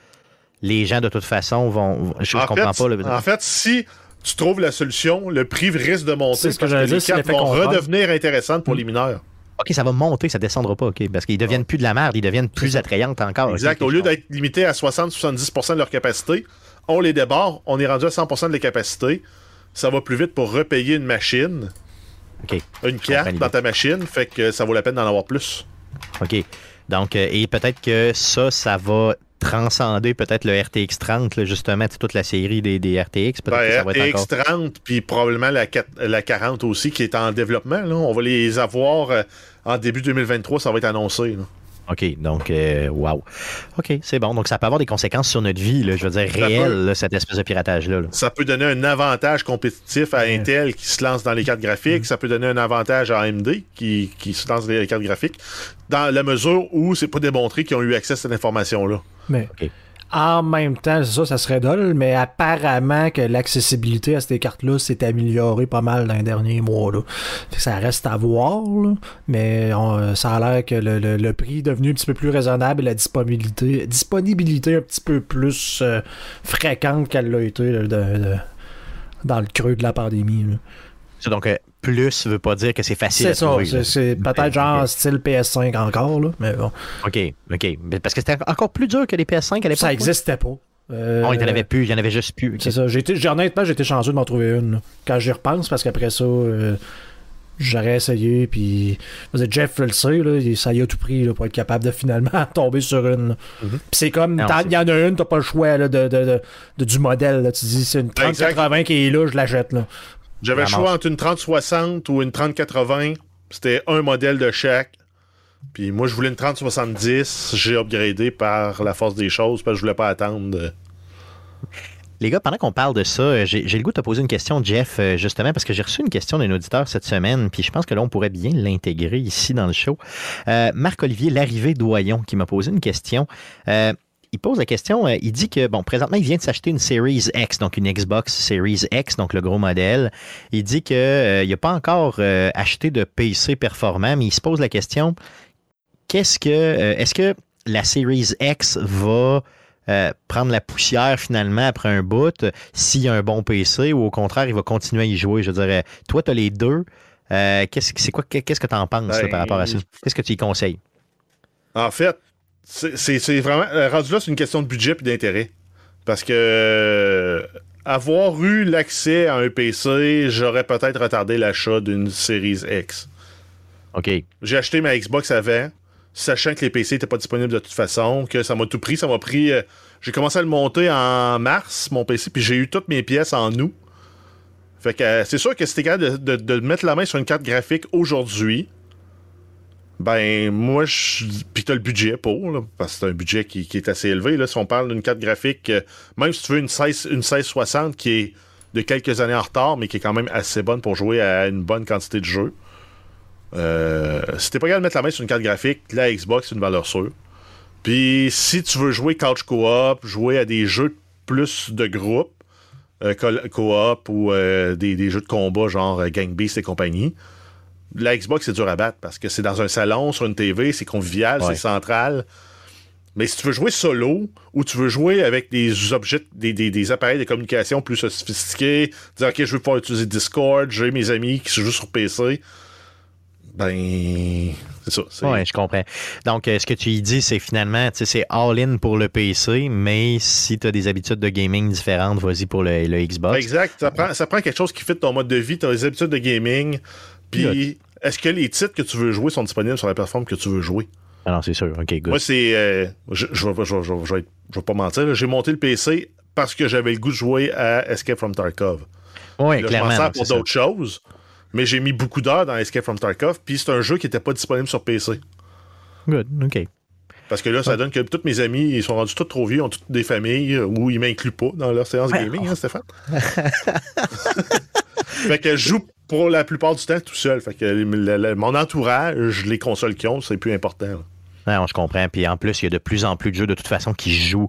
les gens, de toute façon, vont. Je, en, comprends fait, pas. là. en fait, si tu trouves la solution, le prix risque de monter C'est ce que parce j'allais les dire, c'est cartes vont redevenir intéressantes pour les mineurs. OK, ça va monter, ça descendra pas, OK. Parce qu'ils deviennent plus de la merde, ils deviennent plus attrayantes encore. Exact. Au lieu d'être limité à 60-70% de leur capacité, on les débarre, on est rendu à 100% de la capacité. Ça va plus vite pour repayer une machine, OK. une carte dans ta machine, fait que ça vaut la peine d'en avoir plus. OK. Donc, euh, et peut-être que ça, ça va transcender peut-être le RTX 30, là, justement, toute la série des, des RTX. Peut-être que ça va Ben, être encore. RTX30, puis probablement la, 4 la 40 aussi, qui est en développement. Là. On va les avoir euh, en début 2023, ça va être annoncé. là. OK, donc, euh, wow. OK, c'est bon. Donc, ça peut avoir des conséquences sur notre vie, là, je veux dire, réelles, là, cette espèce de piratage-là. là. Ça peut donner un avantage compétitif à Intel qui se lance dans les cartes Mm. graphiques. Ça peut donner un avantage à AMD qui, qui se lance dans les cartes graphiques. Dans la mesure où c'est pas démontré qu'ils ont eu accès à cette information-là. Mais OK. En même temps, c'est ça, ça serait dole, mais apparemment que l'accessibilité à ces cartes-là s'est améliorée pas mal dans les derniers mois. Ça reste à voir, mais on- ça a l'air que le, prix est devenu un petit peu plus raisonnable et la disponibilité, disponibilité un petit peu plus euh, fréquente qu'elle l'a été dans le creux de la pandémie. Ça, Donc, euh, plus veut pas dire que c'est facile C'est ça, c'est- c'est peut-être genre style PS5 encore, là, mais bon, OK, OK. Parce que c'était encore plus dur que les PS5 à l'époque. ça n'existait pas. Euh, Oh, il n'y en avait plus, il y en avait juste plus. C'est ça. J'ai été, honnêtement, j'ai été chanceux de m'en trouver une. là. Quand j'y repense, parce qu'après ça, euh, j'aurais essayé. Puis, Jeff le sait, là, il- ça y a tout pris là, pour être capable de finalement tomber sur une. là. Puis c'est comme, il y en a une, t'as pas le choix là, de, de- de- de- du modèle. Tu dis, c'est une Exact. 3080 qui est là, je l'achète. J'avais le choix entre une 3060 ou une 3080. C'était un modèle de chaque. Puis moi, je voulais une 3070. J'ai upgradé par la force des choses parce que je voulais pas attendre. euh, Les gars, pendant qu'on parle de ça, euh, j'ai le goût de te poser une question, Jeff, euh, justement, parce que j'ai reçu une question d'un auditeur cette semaine, puis je pense que là, on pourrait bien l'intégrer ici dans le show. Euh, Marc-Olivier Larrivé Doyon qui m'a posé une question. Euh, il pose la question, euh, il dit que, bon, présentement, il vient de s'acheter une Series X, donc une Xbox Series X, donc le gros modèle. Il dit qu'il n'a pas encore euh, acheté de PC performant, mais il se pose la question, qu'est-ce que, euh, est-ce que la Series X va euh, prendre la poussière finalement après un bout euh, s'il y a un bon PC ou au contraire, il va continuer à y jouer? Je dirais, toi, tu as les deux. Euh, qu'est-ce, c'est quoi, qu'est-ce que tu en penses là, Ben, par rapport à ça? Qu'est-ce que tu y conseilles? En fait, c'est vraiment. euh, Rendu là, c'est une question de budget et d'intérêt. Parce que euh, avoir eu l'accès à un PC, j'aurais peut-être retardé l'achat d'une Series X. OK. J'ai acheté ma Xbox avant, sachant que les PC n'étaient pas disponibles de toute façon, que ça m'a tout pris. Ça m'a pris. euh, j'ai commencé à le monter en mars, mon PC, puis j'ai eu toutes mes pièces en août. Fait que euh, c'est sûr que t'es capable de, de- de mettre la main sur une carte graphique aujourd'hui, ben moi, je. Puis t'as le budget pour, là, parce que c'est un budget qui, est assez élevé. Là, si on parle d'une carte graphique, euh, même si tu veux une, 16, une 1660 qui est de quelques années en retard, mais qui est quand même assez bonne pour jouer à une bonne quantité de jeux. Euh, si t'es pas capable de mettre la main sur une carte graphique, la Xbox, c'est une valeur sûre. Puis si tu veux jouer couch co-op, jouer à des jeux plus de groupe, euh, co- co-op ou euh, des, des jeux de combat genre euh, Gang Beast et compagnie, la Xbox c'est dur à battre parce que c'est dans un salon, sur une TV, c'est convivial, Ouais. c'est central. Mais si tu veux jouer solo ou tu veux jouer avec des objets, des, des- des appareils de communication plus sophistiqués, dire ok, je veux pouvoir utiliser Discord, j'ai mes amis qui se jouent sur PC, ben c'est ça. Oui, je comprends. Donc, euh, ce que tu y dis, c'est finalement, tu sais, c'est all-in pour le PC, mais si tu as des habitudes de gaming différentes, vas-y pour le, le Xbox. Exact. Ça prend, ça prend quelque chose qui fit ton mode de vie, tu as les habitudes de gaming, puis est-ce que les titres que tu veux jouer sont disponibles sur la plateforme que tu veux jouer? Ah non, c'est sûr. OK, good. Moi, c'est. euh, je, je, vais- pas mentir, j'ai monté le PC parce que j'avais le goût de jouer à Escape from Tarkov. oui, Là, je clairement. m'en sers pour d'autres choses, mais j'ai mis beaucoup d'heures dans Escape from Tarkov, puis c'est un jeu qui n'était pas disponible sur PC. Good, OK. Parce que là, ça donne que tous mes amis, ils sont rendus tous trop vieux, ils ont toutes des familles, euh, ou ils m'incluent pas dans leur séance gaming, hein, Stéphane? fait que je joue pour la plupart du temps tout seul. Fait que le- le- mon entourage, les consoles qu'ils ont, c'est plus important. là. Non, je comprends. Puis en plus, il y a de plus en plus de jeux de toute façon qui jouent.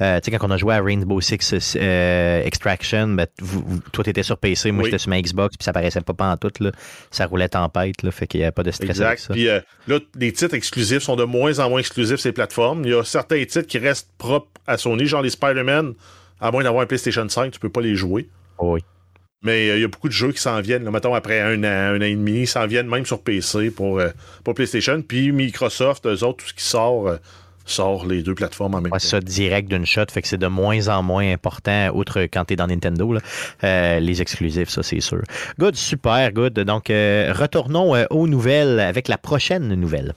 Euh, tu sais, quand on a joué à Rainbow Six euh, Extraction, ben, vous, vous- toi, t'étais sur PC, moi, Oui. j'étais sur ma Xbox, puis ça paraissait pas en tout. Là. Ça roulait tempête, là, fait qu'il n'y avait pas de stress avec Exact. ça. Puis euh, là, les titres exclusifs sont de moins en moins exclusifs ces plateformes. Il y a certains titres qui restent propres à Sony, genre les Spider-Man. À moins d'avoir un PlayStation 5, tu peux pas les jouer. Oui. Mais euh, il y a beaucoup de jeux qui s'en viennent. Là, mettons, après un an, un an et demi, ils s'en viennent même sur PC pour, euh, pour PlayStation. Puis Microsoft, eux autres, tout ce qui sort, euh, sort les deux plateformes en même Ouais, temps. ça direct d'une shot, fait que c'est de moins en moins important, outre quand t'es dans Nintendo, là, euh, les exclusifs, ça c'est sûr. Good, super, good. Donc, euh, retournons euh, aux nouvelles avec la prochaine nouvelle.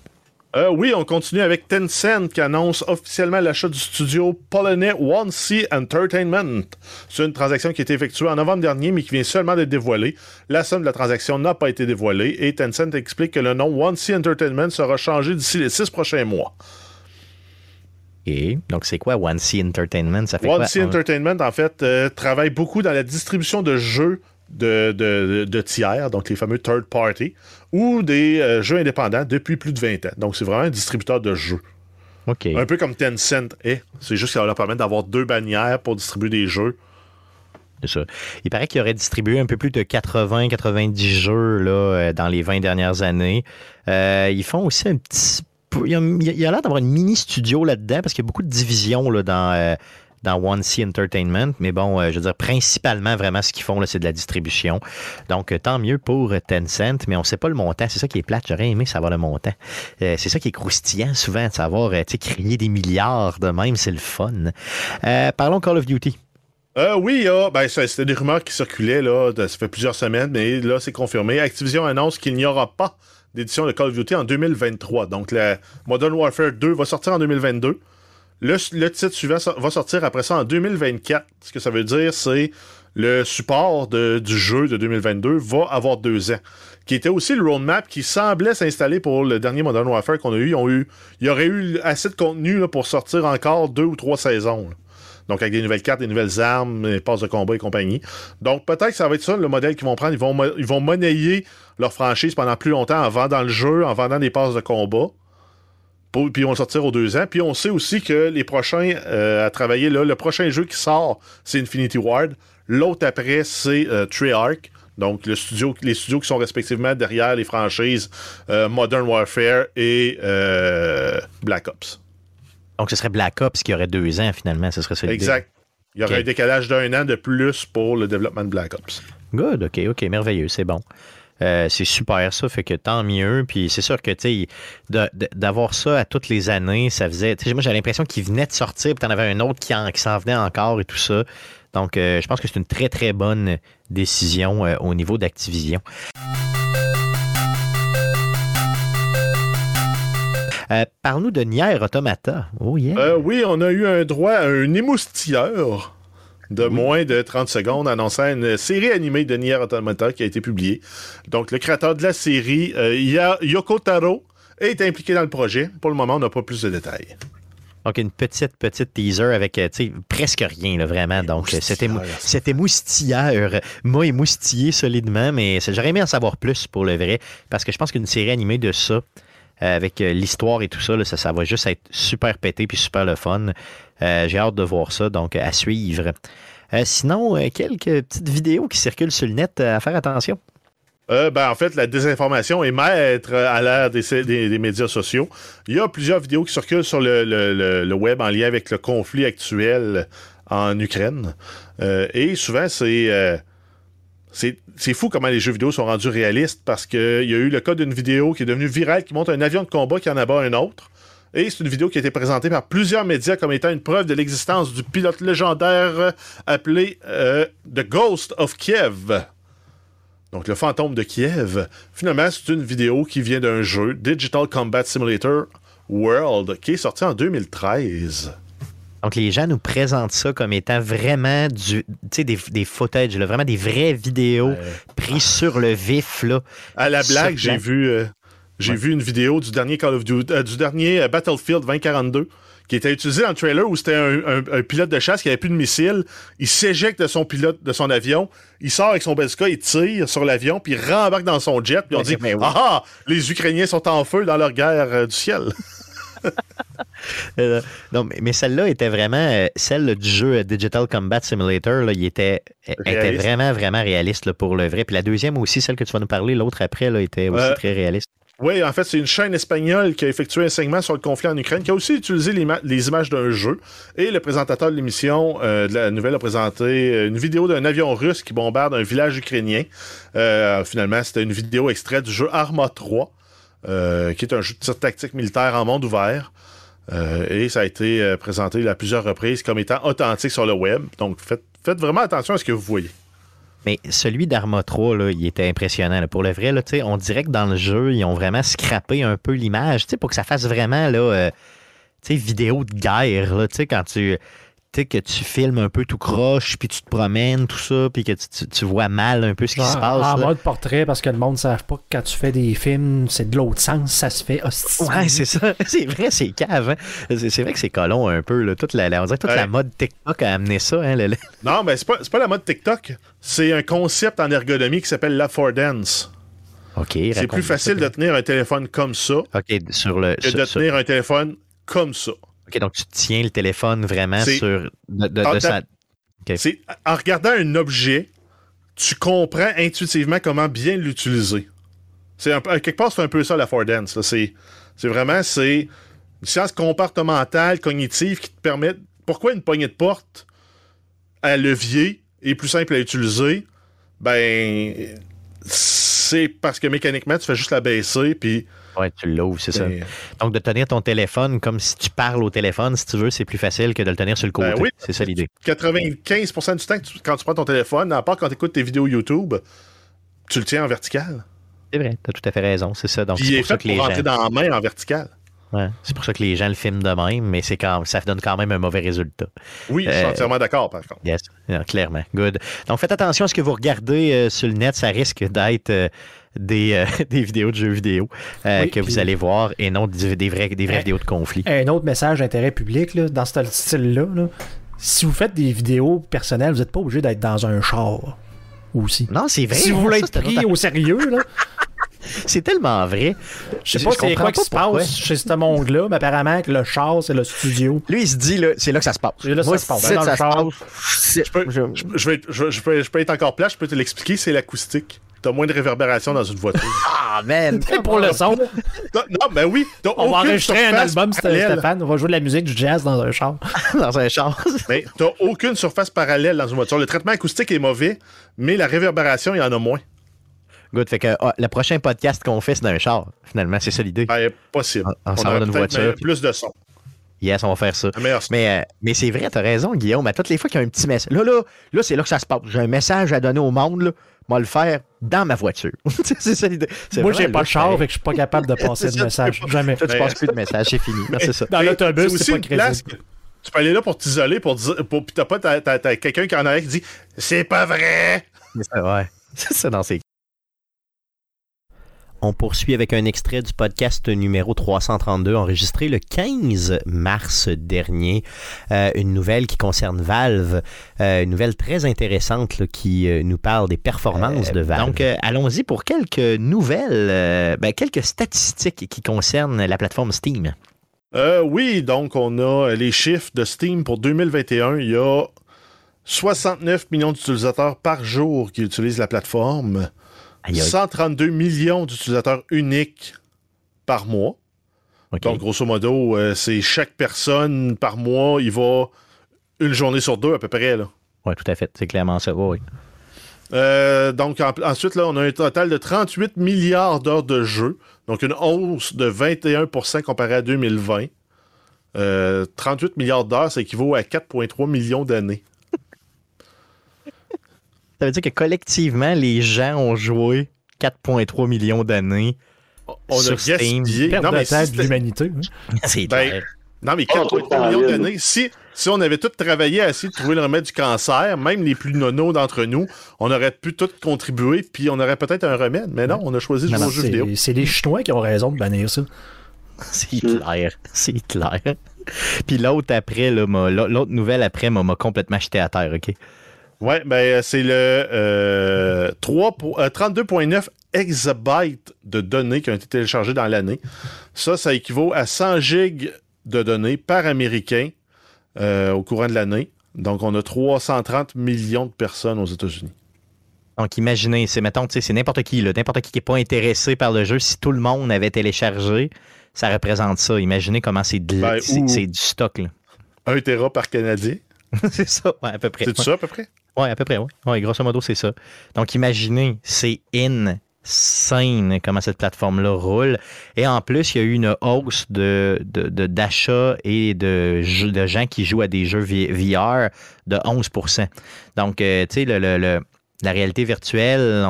Euh, oui, on continue avec Tencent qui annonce officiellement l'achat du studio polonais One Sea Entertainment. C'est une transaction qui a été effectuée en novembre dernier, mais qui vient seulement d'être dévoilée. La somme de la transaction n'a pas été dévoilée et Tencent explique que le nom One Sea Entertainment sera changé d'ici les six prochains mois. Et donc, c'est quoi One Sea Entertainment? Ça fait One? Sea Entertainment, en fait, euh, travaille beaucoup dans la distribution de jeux de, de- de tiers, donc les fameux third party, ou des euh, jeux indépendants depuis plus de 20 ans. Donc, c'est vraiment un distributeur de jeux. Un peu comme Tencent est. C'est juste que ça va leur permettre d'avoir deux bannières pour distribuer des jeux. C'est ça. Il paraît qu'il aurait distribué un peu plus de 80-90 jeux là, euh, dans les 20 dernières années. Euh, ils font aussi un petit. Il y a, l'air d'avoir une mini studio là-dedans parce qu'il y a beaucoup de divisions là, dans, dans One Sea Entertainment. Mais bon, euh, je veux dire, principalement, vraiment, ce qu'ils font, c'est de la distribution. Donc, euh, tant mieux pour euh, Tencent, mais on ne sait pas le montant. C'est ça qui est plate. J'aurais aimé savoir le montant. C'est ça qui est croustillant souvent, de savoir, tu des milliards de même, c'est le fun. Parlons Call of Duty. Euh, oui, il y a- ben, c'était des rumeurs qui circulaient, là, ça fait plusieurs semaines, mais là, c'est confirmé. Activision annonce qu'il n'y aura pas d'édition de Call of Duty en 2023. Donc, la Modern Warfare 2 va sortir en 2022. Le, titre suivant va sortir après ça en 2024. Ce que ça veut dire, c'est le support du jeu de 2022 va avoir deux ans. Qui était aussi le roadmap qui semblait s'installer pour le dernier Modern Warfare qu'on a eu. Il y aurait eu assez de contenu pour sortir encore deux ou trois saisons. Donc, avec des nouvelles cartes, des nouvelles armes, des passes de combat et compagnie. Donc, peut-être que ça va être ça le modèle qu'ils vont prendre. Ils vont, ils vont monnayer leur franchise pendant plus longtemps en vendant le jeu, en vendant des passes de combat. Pour- puis ils vont sortir aux deux ans. Puis on sait aussi que les prochains euh, à travailler, là, le prochain jeu qui sort, c'est Infinity Ward. L'autre après, c'est euh, Treyarch. Donc, le studio, les studios qui sont respectivement derrière les franchises euh, Modern Warfare et euh, Black Ops. Donc, ce serait Black Ops qui aurait deux ans, finalement. Ce serait l'idée. Exact. Il y aurait un décalage d'un an de plus pour le développement de Black Ops. Good, OK, OK, merveilleux, c'est bon. Euh, c'est super ça, fait que tant mieux. Puis c'est sûr que, tu d'avoir ça à toutes les années, ça faisait. Moi, j'ai l'impression qu'il venait de sortir, puis t'en avais un autre qui, en- s'en venait encore et tout ça. Donc, euh, je pense que c'est une très, très bonne décision euh, au niveau d'Activision. Parle-nous de Nier Automata. Oh oui, on a eu un droit à un émoustilleur de moins de 30 secondes annonçant une série animée de Nier Automata qui a été publiée. Donc, le créateur de la série, euh, Yoko Taro, est impliqué dans le projet. Pour le moment, on n'a pas plus de détails. Donc, une petite, petite teaser avec, euh, presque rien, là, vraiment. Donc, euh, c'était c'était moustilleur. Moi, émoustillé solidement, mais j'aurais aimé en savoir plus pour le vrai, parce que je pense qu'une série animée de ça, avec euh, l'histoire et tout ça, ça, va juste être super pété puis super le fun. Euh, J'ai hâte de voir ça, donc à suivre. Euh, sinon, euh, quelques petites vidéos qui circulent sur le net euh, à faire attention. Euh, ben, en fait, la désinformation est maître euh, à l'ère des, médias sociaux. Il y a plusieurs vidéos qui circulent sur le, web en lien avec le conflit actuel en Ukraine. Euh, et souvent, c'est, euh, c'est fou comment les jeux vidéo sont rendus réalistes parce qu'il y a eu le cas d'une vidéo qui est devenue virale qui montre un avion de combat qui en abat un autre. Et c'est une vidéo qui a été présentée par plusieurs médias comme étant une preuve de l'existence du pilote légendaire euh, appelé euh, The Ghost of Kiev. donc le fantôme de Kiev. Finalement, c'est une vidéo qui vient d'un jeu, Digital Combat Simulator World, qui est sorti en 2013. Donc, les gens nous présentent ça comme étant vraiment du, des, des footage, là, vraiment des vraies vidéos prises sur le vif. Là. À la blague, j'ai vu, euh, j'ai Ouais. vu une vidéo du dernier Call of Duty, euh, du dernier euh, Battlefield 2042 qui était utilisé dans le trailer où c'était un, un- un pilote de chasse qui avait plus de missiles. Il s'éjecte de son pilote, de son avion. Il sort avec son bazooka, il tire sur l'avion, puis il rembarque dans son jet. Puis on Ouais, dit ben oui. Ah ah, les Ukrainiens sont en feu dans leur guerre euh, du ciel. Euh, non, mais, mais celle-là était vraiment, euh, celle là, du jeu Digital Combat Simulator, là, il était, euh, était vraiment, vraiment réaliste là, pour le vrai. Puis la deuxième aussi, celle que tu vas nous parler, l'autre après, là, était aussi très réaliste. Oui, en fait, c'est une chaîne espagnole qui a effectué un segment sur le conflit en Ukraine, qui a aussi utilisé les, ma- les images d'un jeu. Et le présentateur de l'émission euh, de la nouvelle a présenté une vidéo d'un avion russe qui bombarde un village ukrainien. Euh, finalement, c'était une vidéo extraite du jeu Arma 3, euh, qui est un jeu de tir tactique militaire en monde ouvert. Euh, et ça a été euh, présenté à plusieurs reprises comme étant authentique sur le web. Donc, faites, vraiment attention à ce que vous voyez. Mais celui d'Arma 3, là, il était impressionnant. Pour le vrai, on dirait que dans le jeu, ils ont vraiment scrappé un peu l'image pour que ça fasse vraiment là, euh, vidéo de guerre. Là, quand tu sais, que tu filmes un peu tout croche, puis tu te promènes, tout ça, puis que tu, tu- tu vois mal un peu ce qui se passe. en là. mode portrait, parce que le monde ne savent pas que quand tu fais des films, c'est de l'autre sens, ça se fait hostie. Ouais, c'est ça. C'est vrai, c'est cave. hein. C'est c'est vrai que c'est colon un peu. Là. Toute la, la- on dirait que toute Ouais. la mode TikTok a amené ça. Hein, le- le- Non, mais c'est pas, c'est pas la mode TikTok. C'est un concept en ergonomie qui s'appelle l'affordance. OK, C'est plus facile ça. de tenir un téléphone comme ça OK, sur le. que sur- de sur- tenir un téléphone comme ça. OK, donc tu tiens le téléphone vraiment sur. De, de- Ah, de sa- en regardant un objet, tu comprends intuitivement comment bien l'utiliser. C'est quelque part, c'est un peu ça l'affordance. là. C'est, c'est vraiment c'est une science comportementale, cognitive qui te permet. Pourquoi une poignée de porte à levier est plus simple à utiliser? Ben, c'est parce que mécaniquement, tu fais juste la baisser, puis. Ouais, tu l'ouvres, c'est ça. ben, Donc, de tenir ton téléphone comme si tu parles au téléphone, si tu veux, c'est plus facile que de le tenir sur le côté. Ben oui. C'est ça l'idée. 95% du temps, tu- quand tu prends ton téléphone, à part quand tu écoutes tes vidéos YouTube, tu le tiens en vertical. C'est vrai, tu as tout à fait raison. C'est ça. Donc, c'est est pour ça que les gens. dans la main en vertical. Ouais, c'est pour ça que les gens le filment de même, mais c'est quand ça donne quand même un mauvais résultat. Oui, je suis Euh, entièrement d'accord, par contre. Yes, clairement. Good. Donc, faites attention à ce que vous regardez euh, sur le net. Ça risque d'être euh, des, euh, des vidéos de jeux vidéo euh, Oui, que vous allez voir et non des, des vraies, des vraies Eh, vidéos de conflit. Un autre message d'intérêt public, là, dans ce style-là, là, si vous faites des vidéos personnelles, vous n'êtes pas obligé d'être dans un char aussi. Non, c'est vrai. Si vous voulez Ça, être pris au sérieux, là, C'est tellement vrai. je sais pas c'est quoi qui se passe chez ce monde-là, mais apparemment que le char, c'est le studio. Lui, il se dit, là, c'est là que ça se passe. C'est là que Moi, ça se passe. peux, je peux, je peux être encore plat, je peux te l'expliquer, c'est l'acoustique. T'as moins de réverbération dans une voiture. Ah, man! Pour le son, non, ben oui, on va enregistrer un surface album. Stéphane. On va jouer de la musique, du jazz dans un char. dans un char. Mais t'as aucune surface parallèle dans une voiture. Le traitement acoustique est mauvais, mais la réverbération, il y en a moins. Good. Fait que ah, le prochain podcast qu'on fait, c'est dans un char. Finalement, c'est ça l'idée. Ben, possible. On- on va dans une voiture, puis- Plus de son. Yes, on va faire ça. Mais, euh, mais c'est vrai, t'as raison, Guillaume. À toutes les fois qu'il y a un petit message. Là, là, là, c'est là que ça se passe. J'ai un message à donner au monde, là. Moi, le faire dans ma voiture. c'est ça l'idée. Moi, j'ai pas là, de char, fait que je suis pas capable de passer de message. Jamais. Toi, tu passes plus de message, c'est fini. Non, c'est ça. Dans l'autobus, c'est pas crédible. tu peux aller là pour t'isoler, pour dire, pour, pis t'as pas t'as, t'as- t'as quelqu'un qui en arrière qui dit c'est pas vrai. C'est ça, ouais. C'est ça dans ces on poursuit avec un extrait du podcast numéro 332 enregistré le 15 mars dernier. Euh, une nouvelle qui concerne Valve, euh, une nouvelle très intéressante là, qui euh, nous parle des performances de Valve. Donc, euh, allons-y pour quelques nouvelles, euh, ben, quelques statistiques qui concernent la plateforme Steam. Euh, oui, donc on a les chiffres de Steam pour 2021. Il y a 69 millions d'utilisateurs par jour qui utilisent la plateforme. Aïe, aïe. 132 millions d'utilisateurs uniques par mois. Donc, grosso modo, euh, c'est chaque personne par mois, il va une journée sur deux à peu près. Ouais, tout à fait. C'est clairement ça. Oui. Euh, donc, en- ensuite, là, on a un total de 38 milliards d'heures de jeu. Donc, une hausse de 21% comparé à 2020. Euh, 38 milliards d'heures, ça équivaut à 4,3 millions d'années. Ça veut dire que collectivement, les gens ont joué 4,3 millions d'années. On a Sur Steam. gaspillé. Perte Non, de mais si de l'humanité. hein. C'est Ben, clair. Non, mais Ah, tout le 4,3 temps, millions d'années. Si, si on avait tous travaillé à essayer de trouver le remède du cancer, même les plus nonos d'entre nous, on aurait pu tous contribuer, puis on aurait peut-être un remède. Mais non, on a choisi de jouer aux jeux vidéo. C'est les Chinois qui ont raison de bannir ça. C'est clair. C'est clair. Puis l'autre après, l'autre nouvelle après m'a m'a complètement jeté à terre, OK? Ouais, ben c'est le euh, 3 pour- euh, 32,9 exabytes de données qui ont été téléchargées dans l'année. Ça, ça équivaut à 100 gigs de données par américain euh, au courant de l'année. Donc, on a 330 millions de personnes aux États-Unis. Donc, imaginez, c'est, mettons, c'est n'importe qui, là, n'importe qui qui n'est pas intéressé par le jeu. Si tout le monde avait téléchargé, ça représente ça. Imaginez comment c'est, Ben, du stock, là. 1 Tera par Canadien. c'est ça, ouais, à peu près. C'est ça à peu près? Ouais, à peu près, oui. Ouais, grosso modo, c'est ça. Donc, imaginez, c'est insane comment cette plateforme-là roule. Et en plus, il y a eu une hausse de, d'achats et de, gens qui jouent à des jeux VR de 11% Donc, euh, tu sais, le, la réalité virtuelle,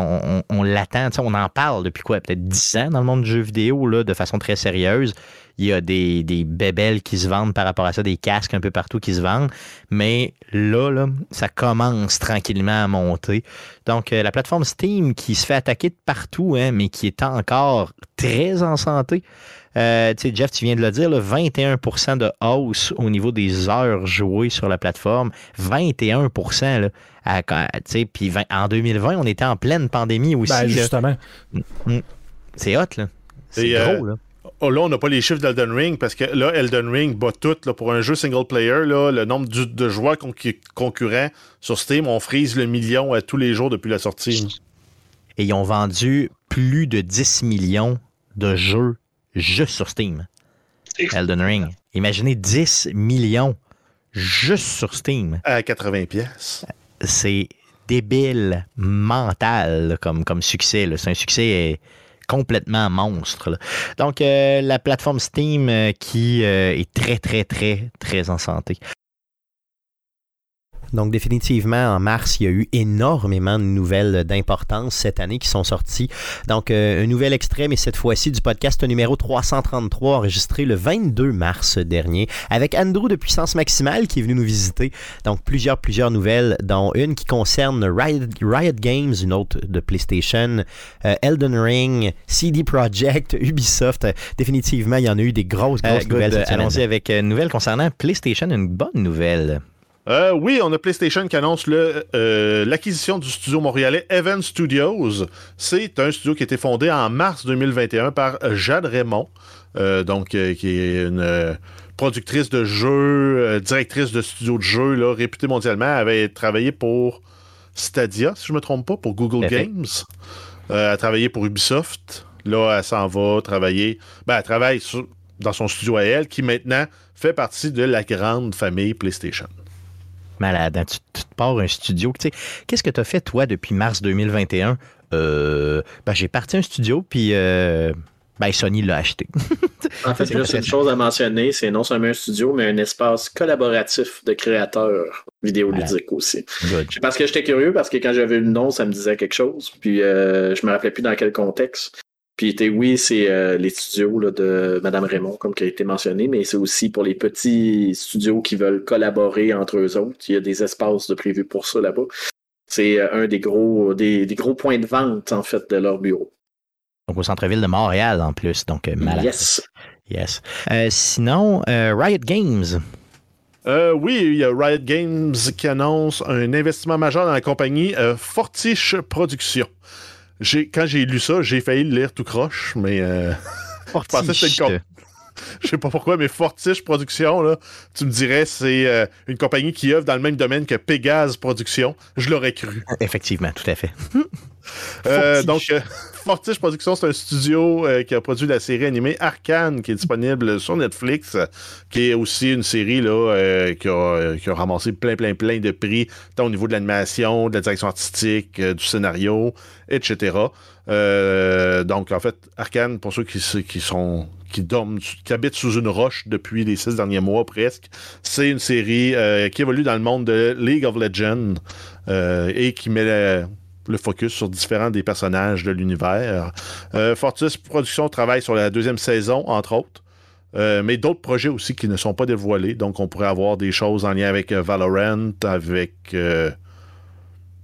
on, l'attend, on en parle depuis quoi? Peut-être 10 ans dans le monde du jeu vidéo, là, de façon très sérieuse. Il y a des, des bébelles qui se vendent par rapport à ça, des casques un peu partout qui se vendent. Mais là, là ça commence tranquillement à monter. Donc, euh, la plateforme Steam qui se fait attaquer de partout, hein, mais qui est encore très en santé. Euh, tu sais, Jeff, tu viens de le dire, là, 21% de hausse au niveau des heures jouées sur la plateforme. 21 là, à- Puis en 2020, on était en pleine pandémie aussi. Ben, là. justement. C'est hot, là. C'est Et, gros, euh, là. Oh, là, on n'a pas les chiffres d'Elden Ring parce que là, Elden Ring bat tout. Là, pour un jeu single player, là, le nombre du- de joueurs concu- concurrents sur Steam, on frise le million à tous les jours depuis la sortie. Et ils ont vendu plus de 10 millions de jeux juste sur Steam. Elden Ring. Imaginez 10 millions juste sur Steam. À 80 pièces. C'est débile mental comme, comme succès. C'est un succès euh, complètement monstre. Donc, euh, la plateforme Steam euh, qui euh, est très, très, très, très en santé. Donc définitivement, en mars, il y a eu énormément de nouvelles d'importance cette année qui sont sorties. Donc euh, un nouvel extrait, mais cette fois-ci du podcast numéro 333, enregistré le 22 mars dernier, avec Andrew de Puissance Maximale qui est venu nous visiter. Donc plusieurs, plusieurs nouvelles, dont une qui concerne Riot, Riot Games, une autre de PlayStation, euh, Elden Ring, CD Projekt, Ubisoft. Euh, définitivement, il y en a eu des grosses, grosses good, nouvelles. allons-y avec une nouvelle concernant PlayStation, une bonne nouvelle. Euh, oui, on a PlayStation qui annonce euh, l'acquisition du studio montréalais Event Studios. C'est un studio qui a été fondé en mars 2021 par Jade Raymond, euh, donc qui est une productrice de jeux, directrice de studio de jeux, là, réputée mondialement. Elle avait travaillé pour Stadia, si je ne me trompe pas, pour Google. Games. Elle a travaillé pour Ubisoft. Là, elle s'en va travailler. Ben, elle travaille sur- dans son studio à elle, qui maintenant fait partie de la grande famille PlayStation. Malade, hein? tu, tu te pars un studio. Qu'est-ce que tu as fait, toi, depuis mars 2021? Euh, ben, j'ai parti un studio, puis euh, ben, Sony l'a acheté. En fait, C'est juste une chose à mentionner, c'est non seulement un studio, mais un espace collaboratif de créateurs vidéoludiques aussi. Good. Parce que j'étais curieux, parce que quand j'avais le nom, ça me disait quelque chose, puis euh, je me rappelais plus dans quel contexte. Puis oui, c'est euh, les studios là, de Madame Raymond, comme qui a été mentionné, mais c'est aussi pour les petits studios qui veulent collaborer entre eux autres. Il y a des espaces de prévus pour ça là-bas. C'est euh, un des gros, des, des gros points de vente, en fait, de leur bureau. Donc, au centre-ville de Montréal, en plus. Donc, euh, malade. Yes. Yes. Euh, sinon, euh, Riot Games. Euh, oui, il y a Riot Games qui annonce un investissement majeur dans la compagnie euh, Fortiche Productions. J'ai, quand j'ai lu ça, j'ai failli le lire tout croche, mais euh, pensais que c'était. je sais pas pourquoi, mais Fortiche Productions, là, tu me dirais, c'est euh, une compagnie qui œuvre dans le même domaine que Pégase Productions. Je l'aurais cru. Effectivement, tout à fait. Euh, donc, euh, Fortiche Productions, c'est un studio qui a produit la série animée Arcane, qui est disponible sur Netflix, qui est aussi une série là, qui, a, qui a ramassé plein, plein, plein de prix, tant au niveau de l'animation, de la direction artistique, du scénario, etc. Donc, en fait, Arcane, pour ceux qui, qui sont qui dorment, qui habitent sous une roche depuis les six derniers mois presque. C'est une série euh, qui évolue dans le monde de League of Legends euh, et qui met le, le focus sur différents des personnages de l'univers. Euh, Fortis Productions travaille sur la deuxième saison, entre autres. Euh, mais d'autres projets aussi qui ne sont pas dévoilés. Donc, on pourrait avoir des choses en lien avec euh, Valorant, avec. euh,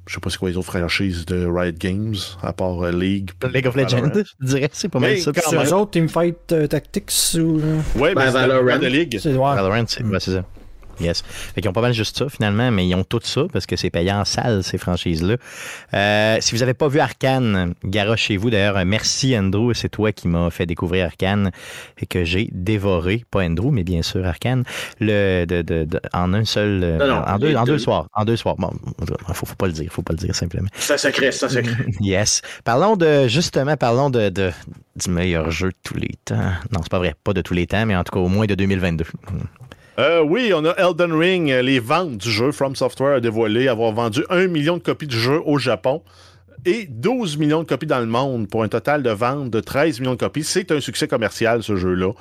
je sais pas c'est quoi les autres franchises de Riot Games, à part euh, League. League of Legends, je dirais, c'est pas mal Mais ça. quand C'est eux autres, Teamfight euh, Tactics ou. euh, Ouais, Ben, ben, c'est Valorant. Valorant de League. C'est ouais. Valorant, c'est c'est ça. Yes. Fait qu'ils ont pas mal juste ça, finalement, mais ils ont tout ça parce que c'est payant en salle, ces franchises-là. Euh, si vous n'avez pas vu Arkane, garochez-vous. D'ailleurs, euh, merci Andrew, c'est toi qui m'as fait découvrir Arkane et que j'ai dévoré, pas Andrew, mais bien sûr Arkane, le, de, de- de- en un seul. euh, Non, non, en, deux, en deux deux. soirs. En deux soirs. Bon, faut, faut pas le dire, faut pas le dire simplement. Un secret, un secret. Yes. Parlons de, justement, parlons de, de- du meilleur jeu de tous les temps. Non, c'est pas vrai, pas de tous les temps, mais en tout cas au moins de 2022. Euh, oui, on a Elden Ring. euh, Les ventes du jeu From Software a dévoilé avoir vendu 1 million de copies du jeu au Japon et 12 millions de copies dans le monde pour un total de ventes de 13 millions de copies. C'est un succès commercial, ce jeu-là.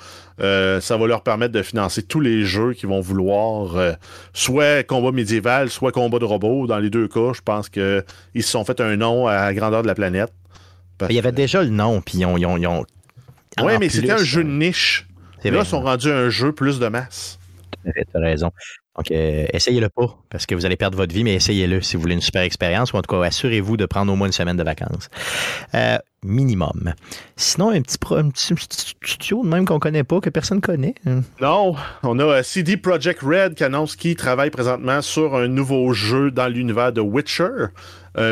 Euh, ça va leur permettre de financer tous les jeux qui vont vouloir euh, soit combat médiéval, soit combat de robots. Dans les deux cas, je pense qu'ils se sont fait un nom à la grandeur de la planète. Parce Il y avait déjà le nom, puis ils ont. Ils ont, ils ont- en mais c'était un jeu de niche. Là, ils sont rendus un jeu plus de masse. Tu as raison. Donc, euh, essayez-le pas, parce que vous allez perdre votre vie, mais essayez-le si vous voulez une super expérience, ou en tout cas, assurez-vous de prendre au moins une semaine de vacances. Euh, minimum. Sinon, un petit, studio de même qu'on connaît pas, que personne connaît. hein? Non, on a euh, CD Projekt Red qui annonce qu'il travaille présentement sur un nouveau jeu dans l'univers de Witcher.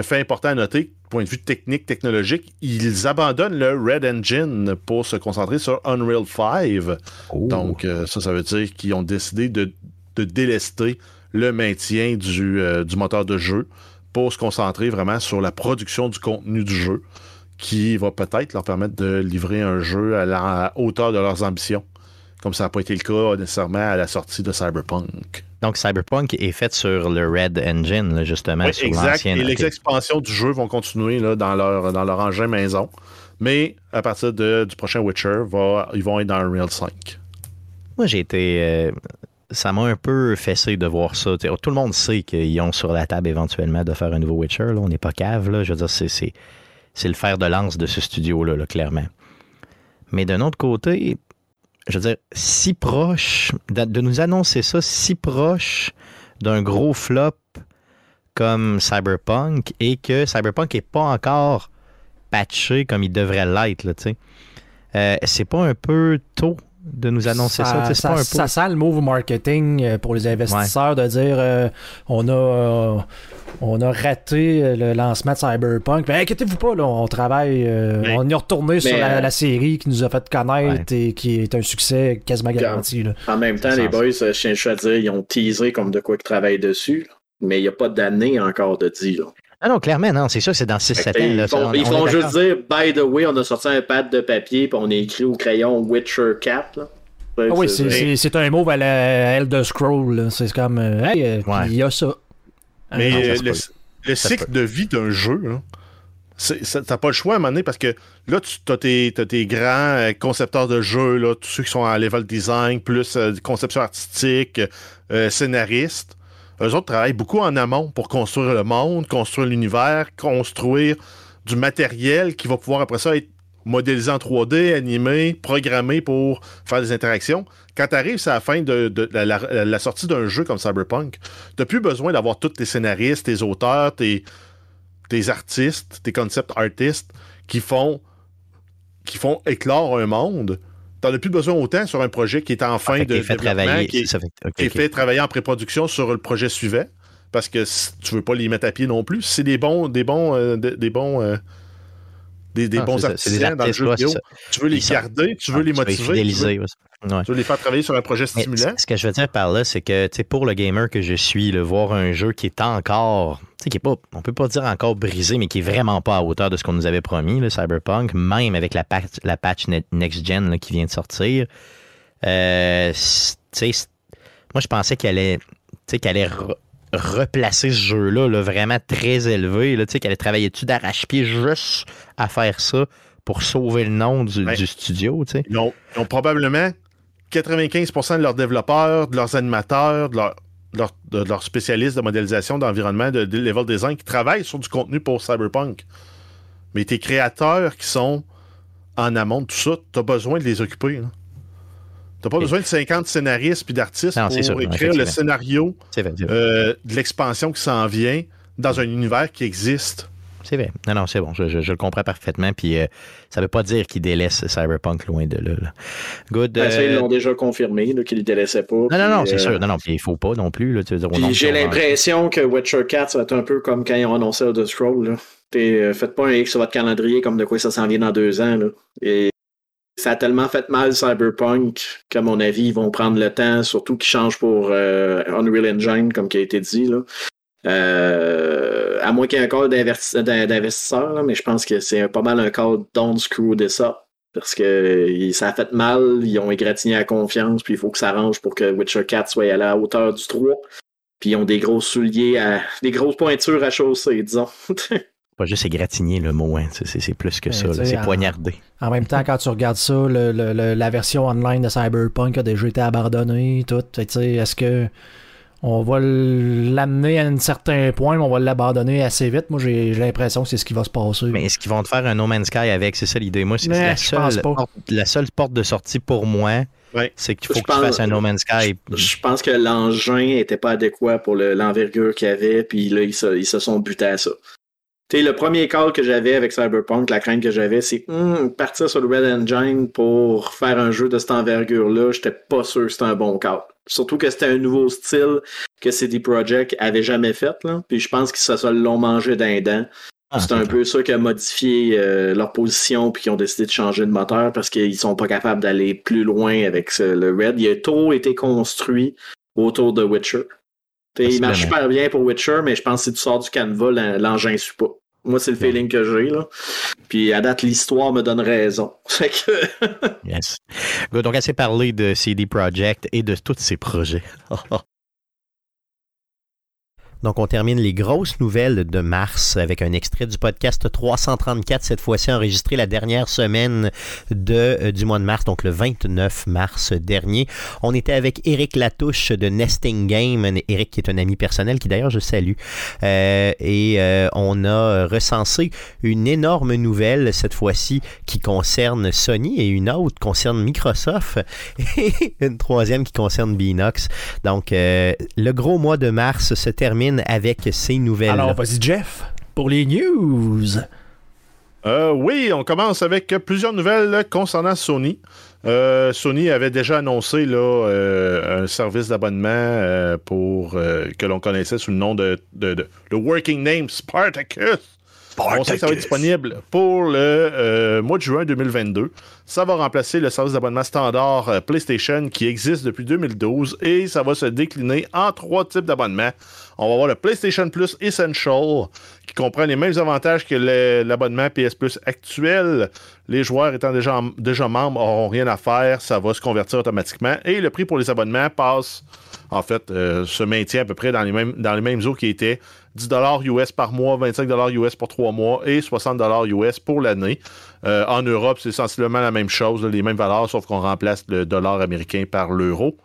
Fait important à noter, point de vue technique, technologique, ils abandonnent le Red Engine pour se concentrer sur Unreal 5. Donc, euh, ça, ça veut dire qu'ils ont décidé de, de délester le maintien du, euh, du moteur de jeu pour se concentrer vraiment sur la production du contenu du jeu qui va peut-être leur permettre de livrer un jeu à la hauteur de leurs ambitions comme ça n'a pas été le cas nécessairement à la sortie de Cyberpunk. Donc, Cyberpunk est fait sur le Red Engine, là, justement, Oui, sur exact. l'ancienne. Et les expansions du jeu vont continuer là, dans, leur, dans leur engin maison. Mais à partir de- du prochain Witcher, va, ils vont être dans Unreal 5. Moi, j'ai été. euh, ça m'a un peu fessé de voir ça. T'sais, tout le monde sait qu'ils ont sur la table éventuellement de faire un nouveau Witcher. Là. On n'est pas cave. Là. Je veux dire, c'est, le fer de lance de ce studio-là, là, clairement. Mais d'un autre côté, je veux dire, si proche, de, nous annoncer ça si proche d'un gros flop comme Cyberpunk et que Cyberpunk n'est pas encore patché comme il devrait l'être, tu sais. Euh, c'est pas un peu tôt de nous annoncer ça, ça, pas un peu- ça sent le move marketing euh, pour les investisseurs de dire euh, on a euh, on a raté le lancement de Cyberpunk. Mais inquiétez-vous pas, là, on travaille, euh, Mais- on est retourné sur la, la série qui nous a fait connaître et qui est un succès quasiment garanti. là. En même temps, les boys, je tiens à dire, ils ont teasé comme de quoi ils travaillent dessus, là. mais il n'y a pas d'année encore de dit. Là. Ah non, clairement, non, c'est ça, c'est dans 6-7 Fait que, ans. Là, ils ça, font, on- ils on font juste dire, by the way, on a sorti un pad de papier puis on a écrit au crayon Witcher 4. Là. Ah oui, C'est- un move à la Elder Scroll. là. C'est comme, euh, hey, euh, Ouais. il y a ça. Mais non, ça euh, le, cycle de vie d'un jeu, hein, c'est- ça- t'as pas le choix à un moment donné parce que là, tu as tes, t'as tes grands concepteurs de jeux, là, tous ceux qui sont en level design, plus euh, conception artistique, euh, scénaristes. Eux autres travaillent beaucoup en amont pour construire le monde, construire l'univers, construire du matériel qui va pouvoir après ça être modélisé en 3D, animé, programmé pour faire des interactions. Quand tu arrives à la fin de, la, sortie d'un jeu comme Cyberpunk, tu plus besoin d'avoir tous tes scénaristes, tes auteurs, tes, tes artistes, tes concept artistes qui font, qui font éclore un monde. T'en as plus besoin autant sur un projet qui est en fin Fait de fait travailler. qui est, ça fait- est travailler en pré-production sur le projet suivant. Parce que si tu veux pas les mettre à pied non plus. C'est des bons, des bons, euh, des, des bons, euh, des, des Ah, bons artisans dans le jeu vidéo, tu veux les garder, tu veux Ah, les motiver, tu veux, ouais. Tu veux les faire travailler sur un projet stimulant? ce que je veux dire par là, c'est que pour le gamer que je suis, le voir un jeu qui est encore, sais, qui est pas, on peut pas dire encore brisé, mais qui est vraiment pas à hauteur de ce qu'on nous avait promis, le Cyberpunk, même avec la patch, la patch ne- Next Gen là, qui vient de sortir. Euh, moi, je pensais qu'elle allait, tu sais, qu'elle allait re- replacer ce jeu-là là, vraiment très élevé, qu'elle allait travailler dessus d'arrache-pied juste à faire ça pour sauver le nom du, Ouais. du studio. Ils ont, ils ont probablement 95% de leurs développeurs, de leurs animateurs, de, leur- de leur- spécialistes de modélisation d'environnement, de, de level design, qui travaillent sur du contenu pour Cyberpunk. Mais tes créateurs qui sont en amont de tout ça, tu as besoin de les occuper. Tu pas besoin de 50 scénaristes puis d'artistes pour sûr, écrire le scénario euh, de l'expansion qui s'en vient dans un univers qui existe. C'est vrai. Non, non, c'est bon. Je, je- je le comprends parfaitement. Puis euh, ça veut pas dire qu'ils délaissent Cyberpunk loin de là. là. Good. Ben, ça, euh, ils l'ont déjà confirmé, qu'ils ne le délaissaient pas. Non, non, non, c'est euh, sûr. Non, non, puis il faut pas non plus. J'ai l'impression que Witcher 4, ça va être un peu comme quand ils ont annoncé. Là. T'es, euh, faites pas un X sur votre calendrier comme de quoi ça s'en vient dans deux ans. Là. Et ça a tellement fait mal Cyberpunk qu'à mon avis, ils vont prendre le temps, surtout qu'ils changent pour euh, Unreal Engine, comme qui a été dit. Là. Euh, à moins qu'il y ait un call d'inverti- d'in- d'investisseurs, là, mais je pense que c'est pas mal un call don't screw this up. Parce que il- ça a fait mal, ils ont égratigné la confiance, puis il faut que ça arrange pour que Witcher 4 soit à la hauteur du 3. Puis ils ont des gros souliers, à, des grosses pointures à chausser, disons. Pas juste égratigner le mot, hein. C'est- plus que Ben, ça. C'est poignardé. En même temps, quand tu regardes ça, le- le- le- la version online de Cyberpunk a déjà été abandonnée, tout. Est-ce que on va l'amener à un certain point, mais on va l'abandonner assez vite? Moi, j'ai l'impression que c'est ce qui va se passer. Mais est-ce qu'ils vont te faire un No Man's Sky avec? C'est ça l'idée. Moi, c'est la, seule porte, la seule porte de sortie pour moi. Ouais. C'est qu'il faut Je que tu fasses un No Man's Sky. Je pense que l'engin était pas adéquat pour le- l'envergure qu'il y avait, puis là, ils se, ils se sont butés à ça. Tu sais, le premier call que j'avais avec Cyberpunk, la crainte que j'avais, c'est Hum, partir sur le Red Engine pour faire un jeu de cette envergure-là, j'étais pas sûr que c'était un bon call. Surtout que c'était un nouveau style que CD Projekt avait jamais fait, là. Puis je pense qu'ils se l'ont mangé d'un dent. Ah, c'est un peu ça qui a modifié euh, leur position puis qui ont décidé de changer de moteur parce qu'ils sont pas capables d'aller plus loin avec ce- le Red. Il a trop été construit autour de Witcher. T'sais, il marche super bien pour Witcher, mais je pense que si tu sors du canevas, l'en- l'engin suit pas. Moi, c'est le feeling que j'ai. là. Puis à date, l'histoire me donne raison. Yes. Donc, assez parlé de CD Projekt et de tous ses projets. Donc, on termine les grosses nouvelles de mars avec un extrait du podcast 334, cette fois-ci enregistré la dernière semaine de, euh, du mois de mars, donc le 29 mars dernier. On était avec Eric Latouche de Nesting Game, Eric qui est un ami personnel, qui d'ailleurs je salue. Euh, et euh, on a recensé une énorme nouvelle, cette fois-ci, qui concerne Sony et une autre concerne Microsoft et une troisième qui concerne Binox. Donc, le gros mois de mars se termine avec ces nouvelles. Alors, vas-y, Jeff, pour les news. Euh, oui, on commence avec plusieurs nouvelles concernant Sony. Euh, Sony avait déjà annoncé là, euh, un service d'abonnement euh, pour euh, que l'on connaissait sous le nom de, de- de- le working name Spartacus. On sait que ça va être disponible pour le euh, mois de juin 2022. Ça va remplacer le service d'abonnement standard PlayStation qui existe depuis 2012 et ça va se décliner en trois types d'abonnements. On va avoir le PlayStation Plus Essential qui comprend les mêmes avantages que l'abonnement PS Plus actuel. Les joueurs étant déjà, membres n'auront rien à faire, ça va se convertir automatiquement et le prix pour les abonnements passe, en fait, euh, se maintient à peu près dans les mêmes, eaux qui étaient 10 US par mois, 25 US pour 3 mois et 60 US pour l'année. Euh, en Europe, c'est sensiblement la même chose, les mêmes valeurs, sauf qu'on remplace le dollar américain par l'euro.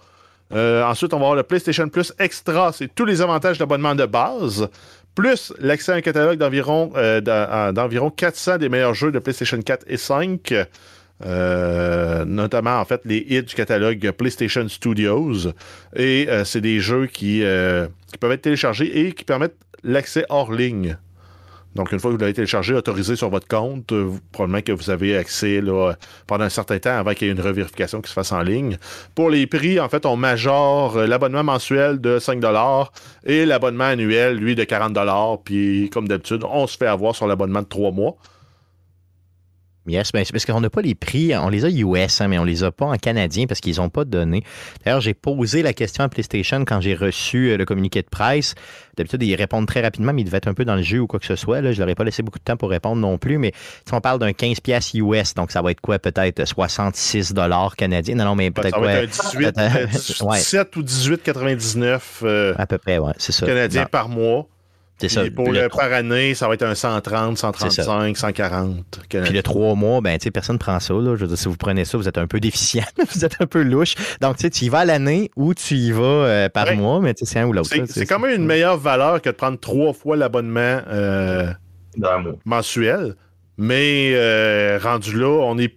Euh, ensuite, on va avoir le PlayStation Plus Extra. C'est tous les avantages d'abonnement de base, plus l'accès à un catalogue d'environ euh, d'en- d'environ 400 des meilleurs jeux de PlayStation 4 et 5. euh, notamment en fait les hits du catalogue PlayStation Studios et euh, c'est des jeux qui, qui peuvent être téléchargés et qui permettent l'accès hors ligne. Donc, une fois que vous l'avez téléchargé, autorisé sur votre compte, euh, probablement que vous avez accès là, pendant un certain temps avant qu'il y ait une revérification qui se fasse en ligne. Pour les prix, en fait, on majore euh, l'abonnement mensuel de 5 et l'abonnement annuel, lui, de 40 Puis, comme d'habitude, on se fait avoir sur l'abonnement de 3 mois. Yes, ben, c'est parce qu'on n'a pas les prix, on les a US, hein, mais on les a pas en canadien parce qu'ils n'ont pas donné. D'ailleurs, j'ai posé la question à PlayStation quand j'ai reçu euh, le communiqué de presse. D'habitude, ils répondent très rapidement, mais ils devaient être un peu dans le jeu ou quoi que ce soit. Là. Je leur ai pas laissé beaucoup de temps pour répondre non plus, mais si on parle d'un 15 pièces US, donc ça va être quoi, peut-être 66 dollars canadiens? Non, non, mais Ben, peut-être ça va quoi, être un 18, peut-être- euh, ouais. 17 ou 18,99 euh, à peu près, ouais, c'est ça. canadiens Non. par mois. C'est ça. Pour Le par année, ça va être un 130, 135, 140. Puis le trois mois, ben, tu sais, personne ne prend ça. Là. Je veux dire, si vous prenez ça, vous êtes un peu déficient, vous êtes un peu louche. Donc, tu sais, tu y vas à l'année ou tu y vas euh, par Ouais. mois, mais tu sais, c'est un ou l'autre. C'est là, c'est quand même une meilleure valeur que de prendre trois fois l'abonnement euh, mensuel. Mais euh, rendu là, on est,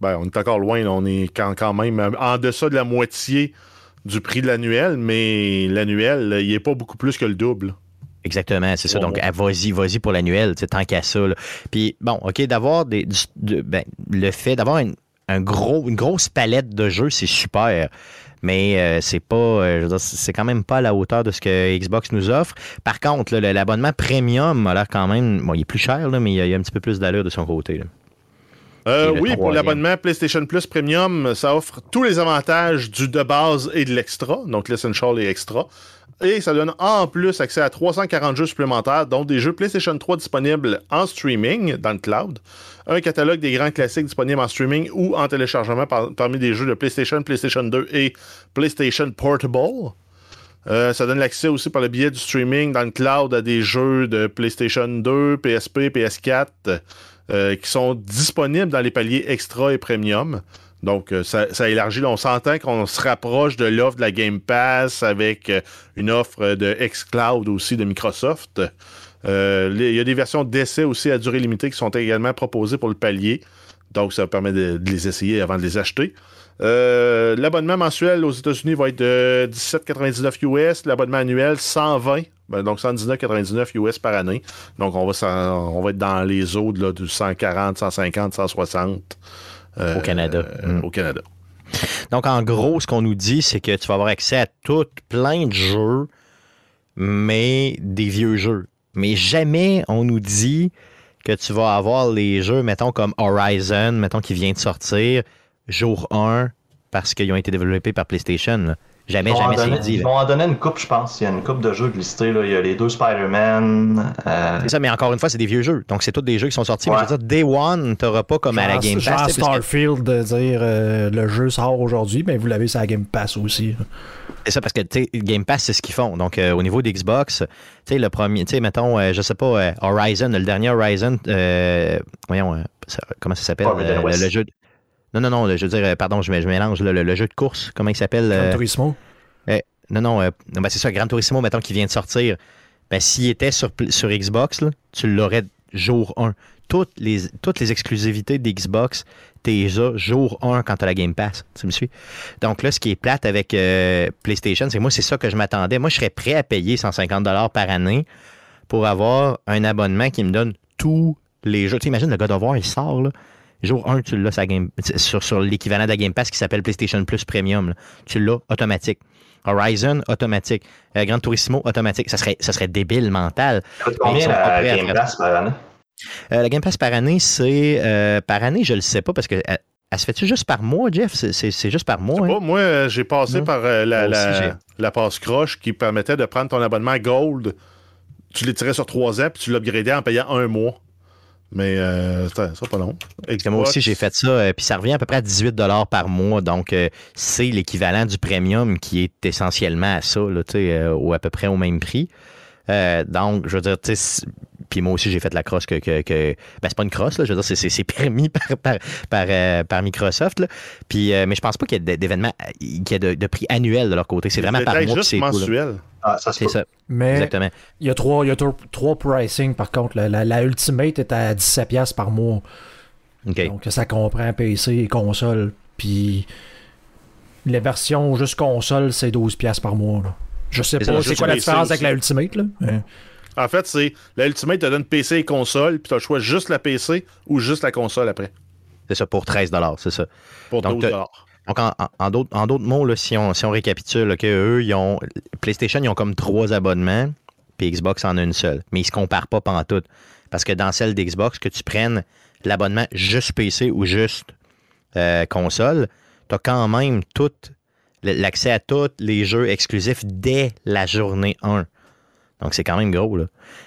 ben, on est encore loin. là. on est quand, quand même en deçà de la moitié du prix de l'annuel, mais l'annuel, là, il n'est pas beaucoup plus que le double. Exactement, c'est ça. Donc, ah, vas-y, vas-y pour l'annuel, tant qu'à ça. là. Puis, bon, OK, d'avoir des. de- ben, le fait d'avoir une, un gros, une grosse palette de jeux, c'est super. Mais euh, c'est pas. euh, c'est quand même pas à la hauteur de ce que Xbox nous offre. Par contre, l'abonnement premium a l'air quand même. Bon, il est plus cher, là, mais il y, a, un petit peu plus d'allure de son côté. là. Euh, oui, pour l'abonnement PlayStation Plus Premium, ça offre tous les avantages du de base et de l'extra, donc l'Essential et Extra. Et ça donne en plus accès à 340 jeux supplémentaires, dont des jeux PlayStation 3 disponibles en streaming dans le cloud, un catalogue des grands classiques disponibles en streaming ou en téléchargement par- parmi des jeux de PlayStation, PlayStation 2 et PlayStation Portable. Euh, ça donne l'accès aussi par le biais du streaming dans le cloud à des jeux de PlayStation 2, PSP, PS4 euh, qui sont disponibles dans les paliers extra et premium. Donc, euh, ça, élargit. On s'entend qu'on se rapproche de l'offre de la Game Pass avec euh, une offre de xCloud aussi de Microsoft. Euh, Il y a des versions d'essai aussi à durée limitée qui sont également proposées pour le palier. Donc, ça permet de, les essayer avant de les acheter. L'abonnement mensuel aux États-Unis va être de 17,99 US. L'abonnement annuel, 120. Ben, donc, 119,99 US par année. Donc, on va, être dans les eaux là, du 140, 150, 160. Euh, Au Canada. euh, Mm. Au Canada. Donc, en gros, ce qu'on nous dit, c'est que tu vas avoir accès à tout plein de jeux, mais des vieux jeux. Mais jamais on nous dit que tu vas avoir les jeux, mettons, comme Horizon, mettons, qui vient de sortir, jour 1, parce qu'ils ont été développés par PlayStation. là. Jamais, Ils vont, en jamais c'est dit. ils là. vont en donner une coupe, je pense. Il y a une coupe de jeux listés. Là. Il y a les deux Spider-Man. euh, C'est ça, mais encore une fois, c'est des vieux jeux. Donc, c'est tous des jeux qui sont sortis. Mais je veux dire, Day One, t'auras pas comme à la Game Pass. que- Starfield de dire euh, le jeu sort aujourd'hui, mais vous l'avez sur la Game Pass aussi. C'est ça, parce que tu sais, Game Pass, c'est ce qu'ils font. Donc, euh, au niveau d'Xbox, tu sais, le premier, tu sais, mettons, euh, je sais pas, euh, Horizon, le dernier Horizon, euh, voyons, euh, comment ça s'appelle euh, le jeu. Non, non, non, je veux dire, euh, pardon, je, mé- je mélange, le, le jeu de course, comment il s'appelle Gran euh, Turismo. Non, non, euh, ben, c'est ça, Gran Turismo, mettons, qui vient de sortir. Ben, s'il était sur, sur Xbox, là, tu l'aurais jour 1. Toutes les, toutes les exclusivités d'Xbox, t'es jour 1 quand t'as la Game Pass. Tu me suis? Donc là, ce qui est plate avec euh, PlayStation, c'est moi, c'est ça que je m'attendais. Moi, je serais prêt à payer 150 par année pour avoir un abonnement qui me donne tous les jeux. Tu imagines, le God of War, il sort, là. Jour 1, tu l'as sur, la Game- sur, sur l'équivalent de la Game Pass qui s'appelle PlayStation Plus Premium. là. Tu l'as automatique. Horizon, automatique. Euh, Gran Turismo, automatique. Ça serait, ça serait débile mental. ça combien pas la Game Pass par année? Euh, la Game Pass par année, c'est. euh, par année, je le sais pas parce que. Elle, elle se fait-tu juste par mois, Jeff? C'est- juste par mois, hein? Bon, moi, euh, j'ai passé Non. par euh, la, la passe croche qui permettait de prendre ton abonnement Gold. Tu l'étirais sur trois ans, puis tu l'upgradais en payant un mois. Mais euh, ça, ça pas long. Moi aussi, j'ai fait ça, euh, puis ça revient à peu près à 18 par mois. Donc, euh, c'est l'équivalent du premium qui est essentiellement à ça, là, euh, ou à peu près au même prix. Euh, donc, je veux dire, tu sais, puis moi aussi, j'ai fait la crosse que. que, que- ben, c'est pas une crosse, là, je veux dire, c'est- permis par, par, par, euh, par Microsoft. Là. Puis, euh, mais je pense pas qu'il y ait d'événements, qu'il y ait de, de prix annuels de leur côté. C'est vraiment par mois juste c'est cool, mensuel. Ah, ça se C'est ça, Mais exactement. il y a trois, il y a trois, trois pricing par contre. La, la- la Ultimate est à 17$ par mois. Donc ça comprend PC et console. Puis les versions juste console, c'est 12$ par mois. là. Je sais pas c'est quoi la PC différence avec la Ultimate. Là? En fait, c'est la Ultimate te donne PC et console, puis tu as le choix juste la PC ou juste la console après. C'est ça, pour 13 c'est ça. Pour Donc, 12 t'as- Donc, en, d'autres, mots, là, si, on, si on récapitule, que eux, ils ont. PlayStation, ils ont comme trois abonnements, puis Xbox en a une seule. Mais ils se comparent pas pantoute. Parce que dans celle d'Xbox, que tu prennes l'abonnement juste PC ou juste euh, console, tu as quand même tout l- l'accès à tous les jeux exclusifs dès la journée 1. Donc, c'est quand même gros, là.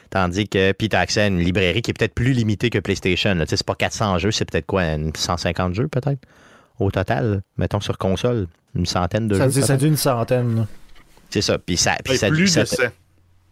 Tandis que, puis tu as accès à une librairie qui est peut-être plus limitée que PlayStation. là. Tu sais, C'est pas 400 jeux, c'est peut-être quoi, une 150 jeux peut-être? Au total, là. mettons sur console, une centaine de Ça jeux. dit, ça dit une centaine. C'est ça. Puis ça, puis ça, plus ça- de 100.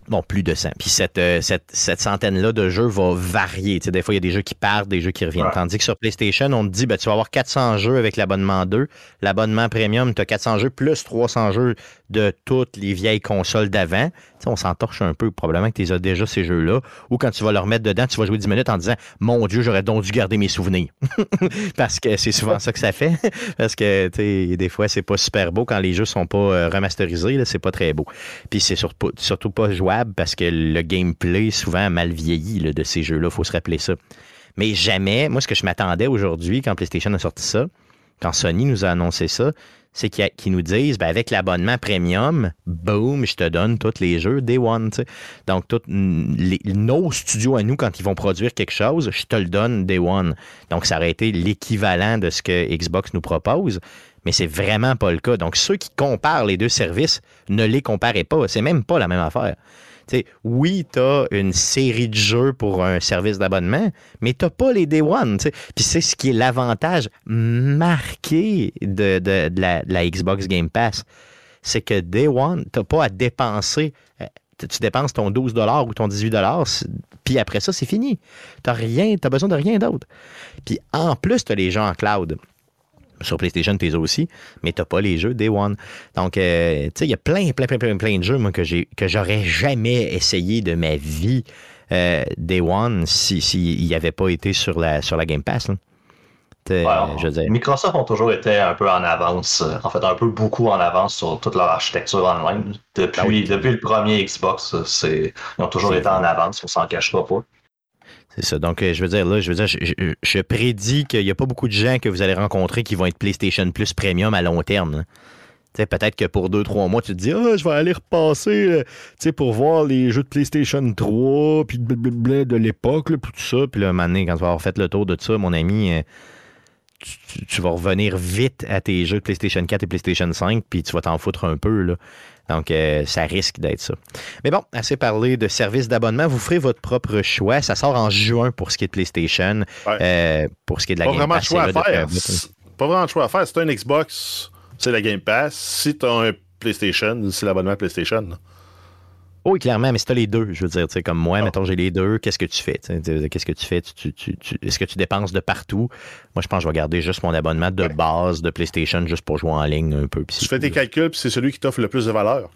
Bon, plus de 100. Puis cette, euh, cette, cette centaine-là de jeux va varier. Tu sais, des fois, il y a des jeux qui partent, des jeux qui reviennent. Ouais. Tandis que sur PlayStation, on te dit, ben, tu vas avoir 400 jeux avec l'abonnement 2. L'abonnement premium, tu as 400 jeux plus 300 jeux de toutes les vieilles consoles d'avant. On s'entorche un peu. Probablement que tu as déjà ces jeux-là. Ou quand tu vas leur mettre dedans, tu vas jouer 10 minutes en disant, mon Dieu, j'aurais donc dû garder mes souvenirs. Parce que c'est souvent ça que ça fait. Parce que, des fois, c'est pas super beau quand les jeux sont pas euh, remasterisés. C'est pas très beau. Puis c'est surtout, pas jouable parce que le gameplay souvent a mal vieilli de ces jeux-là, faut se rappeler ça. Mais jamais, moi ce que je m'attendais aujourd'hui quand PlayStation a sorti ça, quand Sony nous a annoncé ça, c'est qu'ils nous disent ben, avec l'abonnement premium, boom, je te donne tous les jeux Day One. Donc, nos studios à nous, quand ils vont produire quelque chose, je te le donne Day One. Donc, ça aurait été l'équivalent de ce que Xbox nous propose, mais c'est vraiment pas le cas. Donc, ceux qui comparent les deux services, ne les comparez pas. C'est même pas la même affaire. Oui, tu as une série de jeux pour un service d'abonnement, mais tu pas les Day One. Puis c'est ce qui est l'avantage marqué de, la, Xbox Game Pass. C'est que Day One, tu pas à dépenser. euh, tu- dépenses ton 12 ou ton 18 c'est- puis après ça, c'est fini. Tu tu besoin de rien d'autre. Puis en plus, tu as les jeux en cloud. Sur PlayStation, tu aussi, mais tu pas les jeux Day One. Donc, euh, tu sais, il y a plein, plein, plein, plein, plein de jeux, moi, que j'ai que j'aurais jamais essayé de ma vie euh, Day One si s'il n'y avait pas été sur la, sur la Game Pass. là. Je veux dire, Microsoft ont toujours été un peu en avance, euh, en fait un peu beaucoup en avance sur toute leur architecture online. Depuis, Ah oui. depuis le premier Xbox, euh, c'est, ils ont toujours été en avance, on s'en cachera pas. Donc, euh, je veux dire, là, je veux dire, je, prédis qu'il n'y a pas beaucoup de gens que vous allez rencontrer qui vont être PlayStation Plus Premium à long terme. peut-être que pour deux, trois mois, tu te dis, ah, je vais aller repasser, euh, pour voir les jeux de PlayStation 3, puis de l'époque, puis tout ça. Puis un quand tu vas avoir fait le tour de ça, mon ami, euh, tu, tu- tu vas revenir vite à tes jeux de PlayStation 4 et PlayStation 5, puis tu vas t'en foutre un peu, là. Donc, euh, ça risque d'être ça. Mais bon, assez parlé de services d'abonnement. Vous ferez votre propre choix. Ça sort en juin pour ce qui est de PlayStation. Ouais. Euh, pour ce qui est de la Pas Game vraiment de Pass, choix à là faire. C'est Pas vraiment de choix à faire. Si t'as un Xbox, c'est la Game Pass. Si t'as un PlayStation, c'est l'abonnement PlayStation. Oh, Oui, clairement, mais si tu les deux, je veux dire, tu sais, comme moi, Ah. mettons, j'ai les deux, qu'est-ce que tu fais? Qu'est-ce que tu fais? Tu- tu- tu- tu- Est-ce que tu dépenses de partout? Moi, je pense que je vais garder juste mon abonnement de Ouais. base de PlayStation juste pour jouer en ligne un peu. Tu fais tes calculs, puis c'est celui qui t'offre le plus de valeur.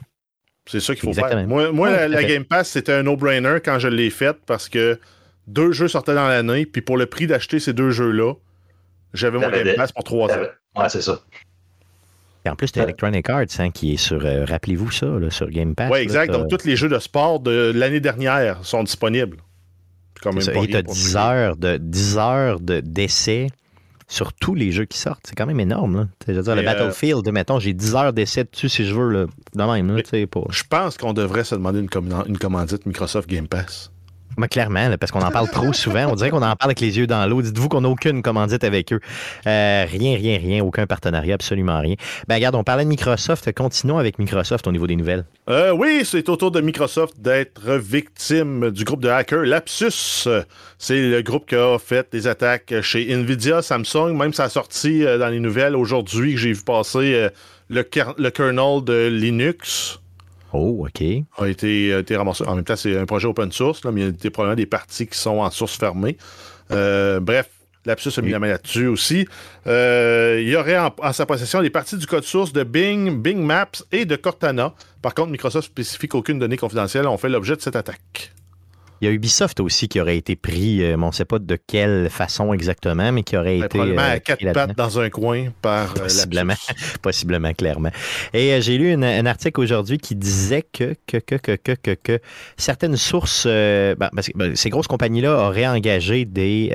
C'est ça qu'il faut Exactement. faire. Moi, moi Ouais, la, la. Game Pass, c'était un no-brainer quand je l'ai faite parce que deux jeux sortaient dans l'année, puis pour le prix d'acheter ces deux jeux-là, j'avais mon Game Pass pour trois ans. Ouais, c'est ça. Et en plus, tu as Electronic Arts hein, qui est sur, euh, rappelez-vous ça, là, sur Game Pass. Oui, exact. Donc, tous les jeux de sport de l'année dernière sont disponibles. Quand même ça. Et tu as rien pour 10 nous. heures de 10 heures de- d'essai sur tous les jeux qui sortent. C'est quand même énorme. Là. Je veux dire, le euh, Battlefield, mettons, j'ai 10 heures d'essai dessus si je veux. Là, de même, là. Je pense qu'on devrait se demander une, comman- une commandite Microsoft Game Pass. Mais clairement, là, parce qu'on en parle trop souvent. On dirait qu'on en parle avec les yeux dans l'eau. Dites-vous qu'on n'a aucune commandite avec eux. Euh, rien, rien, rien. Aucun partenariat, absolument rien. Ben, regarde, on parlait de Microsoft. Continuons avec Microsoft au niveau des nouvelles. Euh, oui, c'est au tour de Microsoft d'être victime du groupe de hackers Lapsus. C'est le groupe qui a fait des attaques chez Nvidia, Samsung. Même ça a sorti euh, dans les nouvelles aujourd'hui que j'ai vu passer le, ker- le kernel de Linux. Oh, OK. a été, a été ramassé. En même temps, c'est un projet open source, là, mais il y a des, probablement des parties qui sont en source fermée. Euh, bref, Lapsus a mis la main là-dessus aussi. Euh, il y aurait en, en sa possession des parties du code source de Bing, Bing Maps et de Cortana. Par contre, Microsoft spécifie qu'aucune donnée confidentielle ont fait l'objet de cette attaque. Il y a Ubisoft aussi qui aurait été pris, euh, mais on ne sait pas de quelle façon exactement, mais qui aurait Ben, été. probablement euh, à quatre pattes dans un coin par euh, Possiblement, possiblement, clairement. Et euh, j'ai lu une- un article aujourd'hui qui disait que, que, que, que, que, que, que certaines sources, ben, parce que, ben, ces grosses compagnies-là auraient engagé des,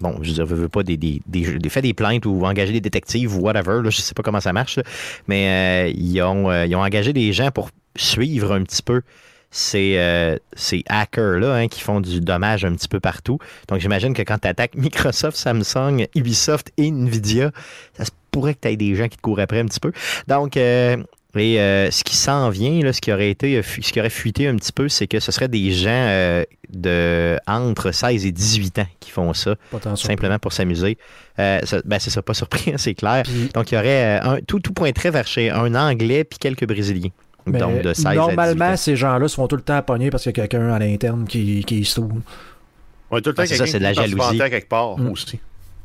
bon, je veux dire, je veux pas des, des, des, des- fait des plaintes ou engagé des détectives ou whatever, là, je sais pas comment ça marche, là, mais euh, ils, ont, euh, ils ont engagé des gens pour suivre un petit peu ces, euh, ces hackers-là hein, qui font du dommage un petit peu partout. Donc, j'imagine que quand tu attaques Microsoft, Samsung, Ubisoft et Nvidia, ça se pourrait que tu aies des gens qui te courent après un petit peu. Donc, euh, et euh, ce qui s'en vient, là, ce qui aurait été, ce qui aurait fuité un petit peu, c'est que ce serait des gens euh, de entre 16 et 18 ans qui font ça, simplement pour s'amuser. Euh, ben, c'est ça, pas surpris, c'est clair. Puis- Donc, il y aurait un, tout, tout pointerait vers chez un Anglais puis quelques Brésiliens. Mais Donc, de 16 à 18 normalement, ces gens-là se font tout le temps pogner parce qu'il y a quelqu'un à l'interne qui, qui se trouve. Tout le temps Ah, c'est ça, c'est de la jalousie. quelque part Mm. aussi.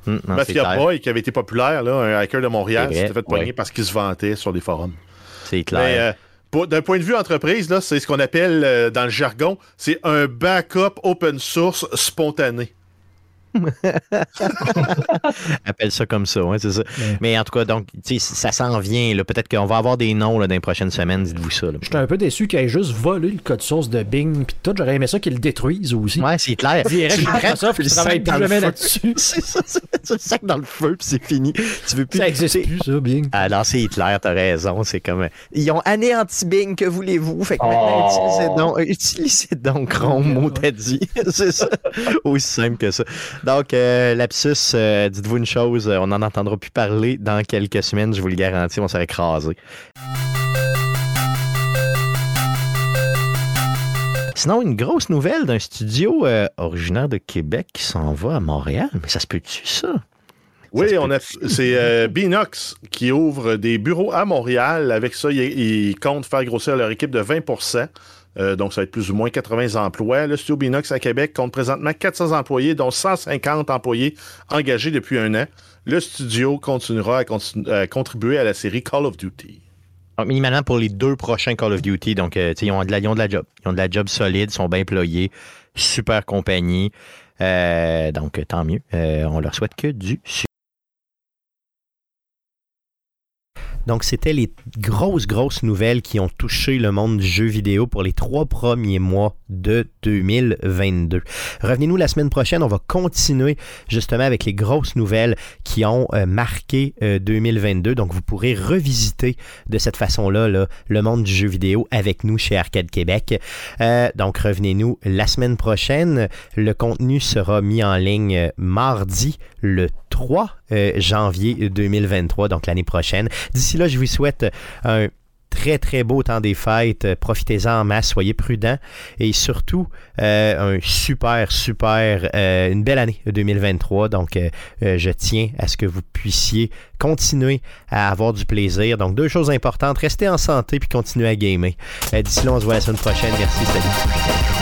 Non, clair. Boy, qui avait été populaire, là, un hacker de Montréal, s'était fait pogner ouais. parce qu'il se vantait sur des forums. C'est clair. Mais euh, d'un point de vue entreprise, là, c'est ce qu'on appelle euh, dans le jargon, c'est un backup open source spontané. Appelle ça comme ça, ouais, c'est ça. Ouais. Mais en tout cas, donc, tu sais, ça s'en vient. là. Peut-être qu'on va avoir des noms là, dans les prochaines semaines, dites-vous ça. là. J'étais un peu déçu qu'ils aient juste volé le code source de Bing puis tout. J'aurais aimé ça qu'ils le détruisent aussi. Ouais, c'est clair. Direct, Microsoft, ils travaillent plus jamais là-dessus. C'est ça, c'est- le sac dans le feu, puis c'est fini. Tu veux plus. Ça existe plus, ça, Bing. Non, c'est Hitler, t'as raison. C'est comme. Ils ont anéanti Bing, que voulez-vous? Fait que maintenant, Oh. utilisez donc, utilisez donc Chrome, mot t'as dit. c'est ça. Aussi simple que ça. Donc, euh, lapsus, euh, dites-vous une chose, euh, on n'en entendra plus parler dans quelques semaines, je vous le garantis, on s'est écrasé. Sinon, une grosse nouvelle d'un studio euh, originaire de Québec qui s'en va à Montréal. Mais ça se peut-tu, ça? Oui, on a, c'est euh, Binox qui ouvre des bureaux à Montréal. Avec ça, ils, ils comptent faire grossir leur équipe de 20 Euh, donc, ça va être plus ou moins 80 emplois. Le studio Binox à Québec compte présentement 400 employés, dont 150 employés engagés depuis un an. Le studio continuera à, contribuer à la série Call of Duty. Donc, minimalement pour les deux prochains Call of Duty. Donc, euh, ils ont, de la, ils ont de la job. Ils ont de la job solide, sont bien employés, super compagnie. Euh, donc, tant mieux. Euh, on leur souhaite que du succès. Donc, c'était les grosses, grosses nouvelles qui ont touché le monde du jeu vidéo pour les trois premiers mois de 2022. Revenez-nous la semaine prochaine. On va continuer justement avec les grosses nouvelles qui ont euh, marqué euh, 2022. Donc, vous pourrez revisiter de cette façon-là là, le monde du jeu vidéo avec nous chez Arcade Québec. Euh, donc, revenez-nous la semaine prochaine. Le contenu sera mis en ligne euh, mardi le 3 euh, janvier 2023, donc l'année prochaine. D'ici là, je vous souhaite un très très beau temps des fêtes. Euh, Profitez-en en masse, soyez prudents et surtout euh, un super super une belle année 2023. Donc je tiens à ce que vous puissiez continuer à avoir du plaisir. Donc deux choses importantes, restez en santé puis continuez à gamer. D'ici là, on se voit la semaine prochaine. Merci, salut.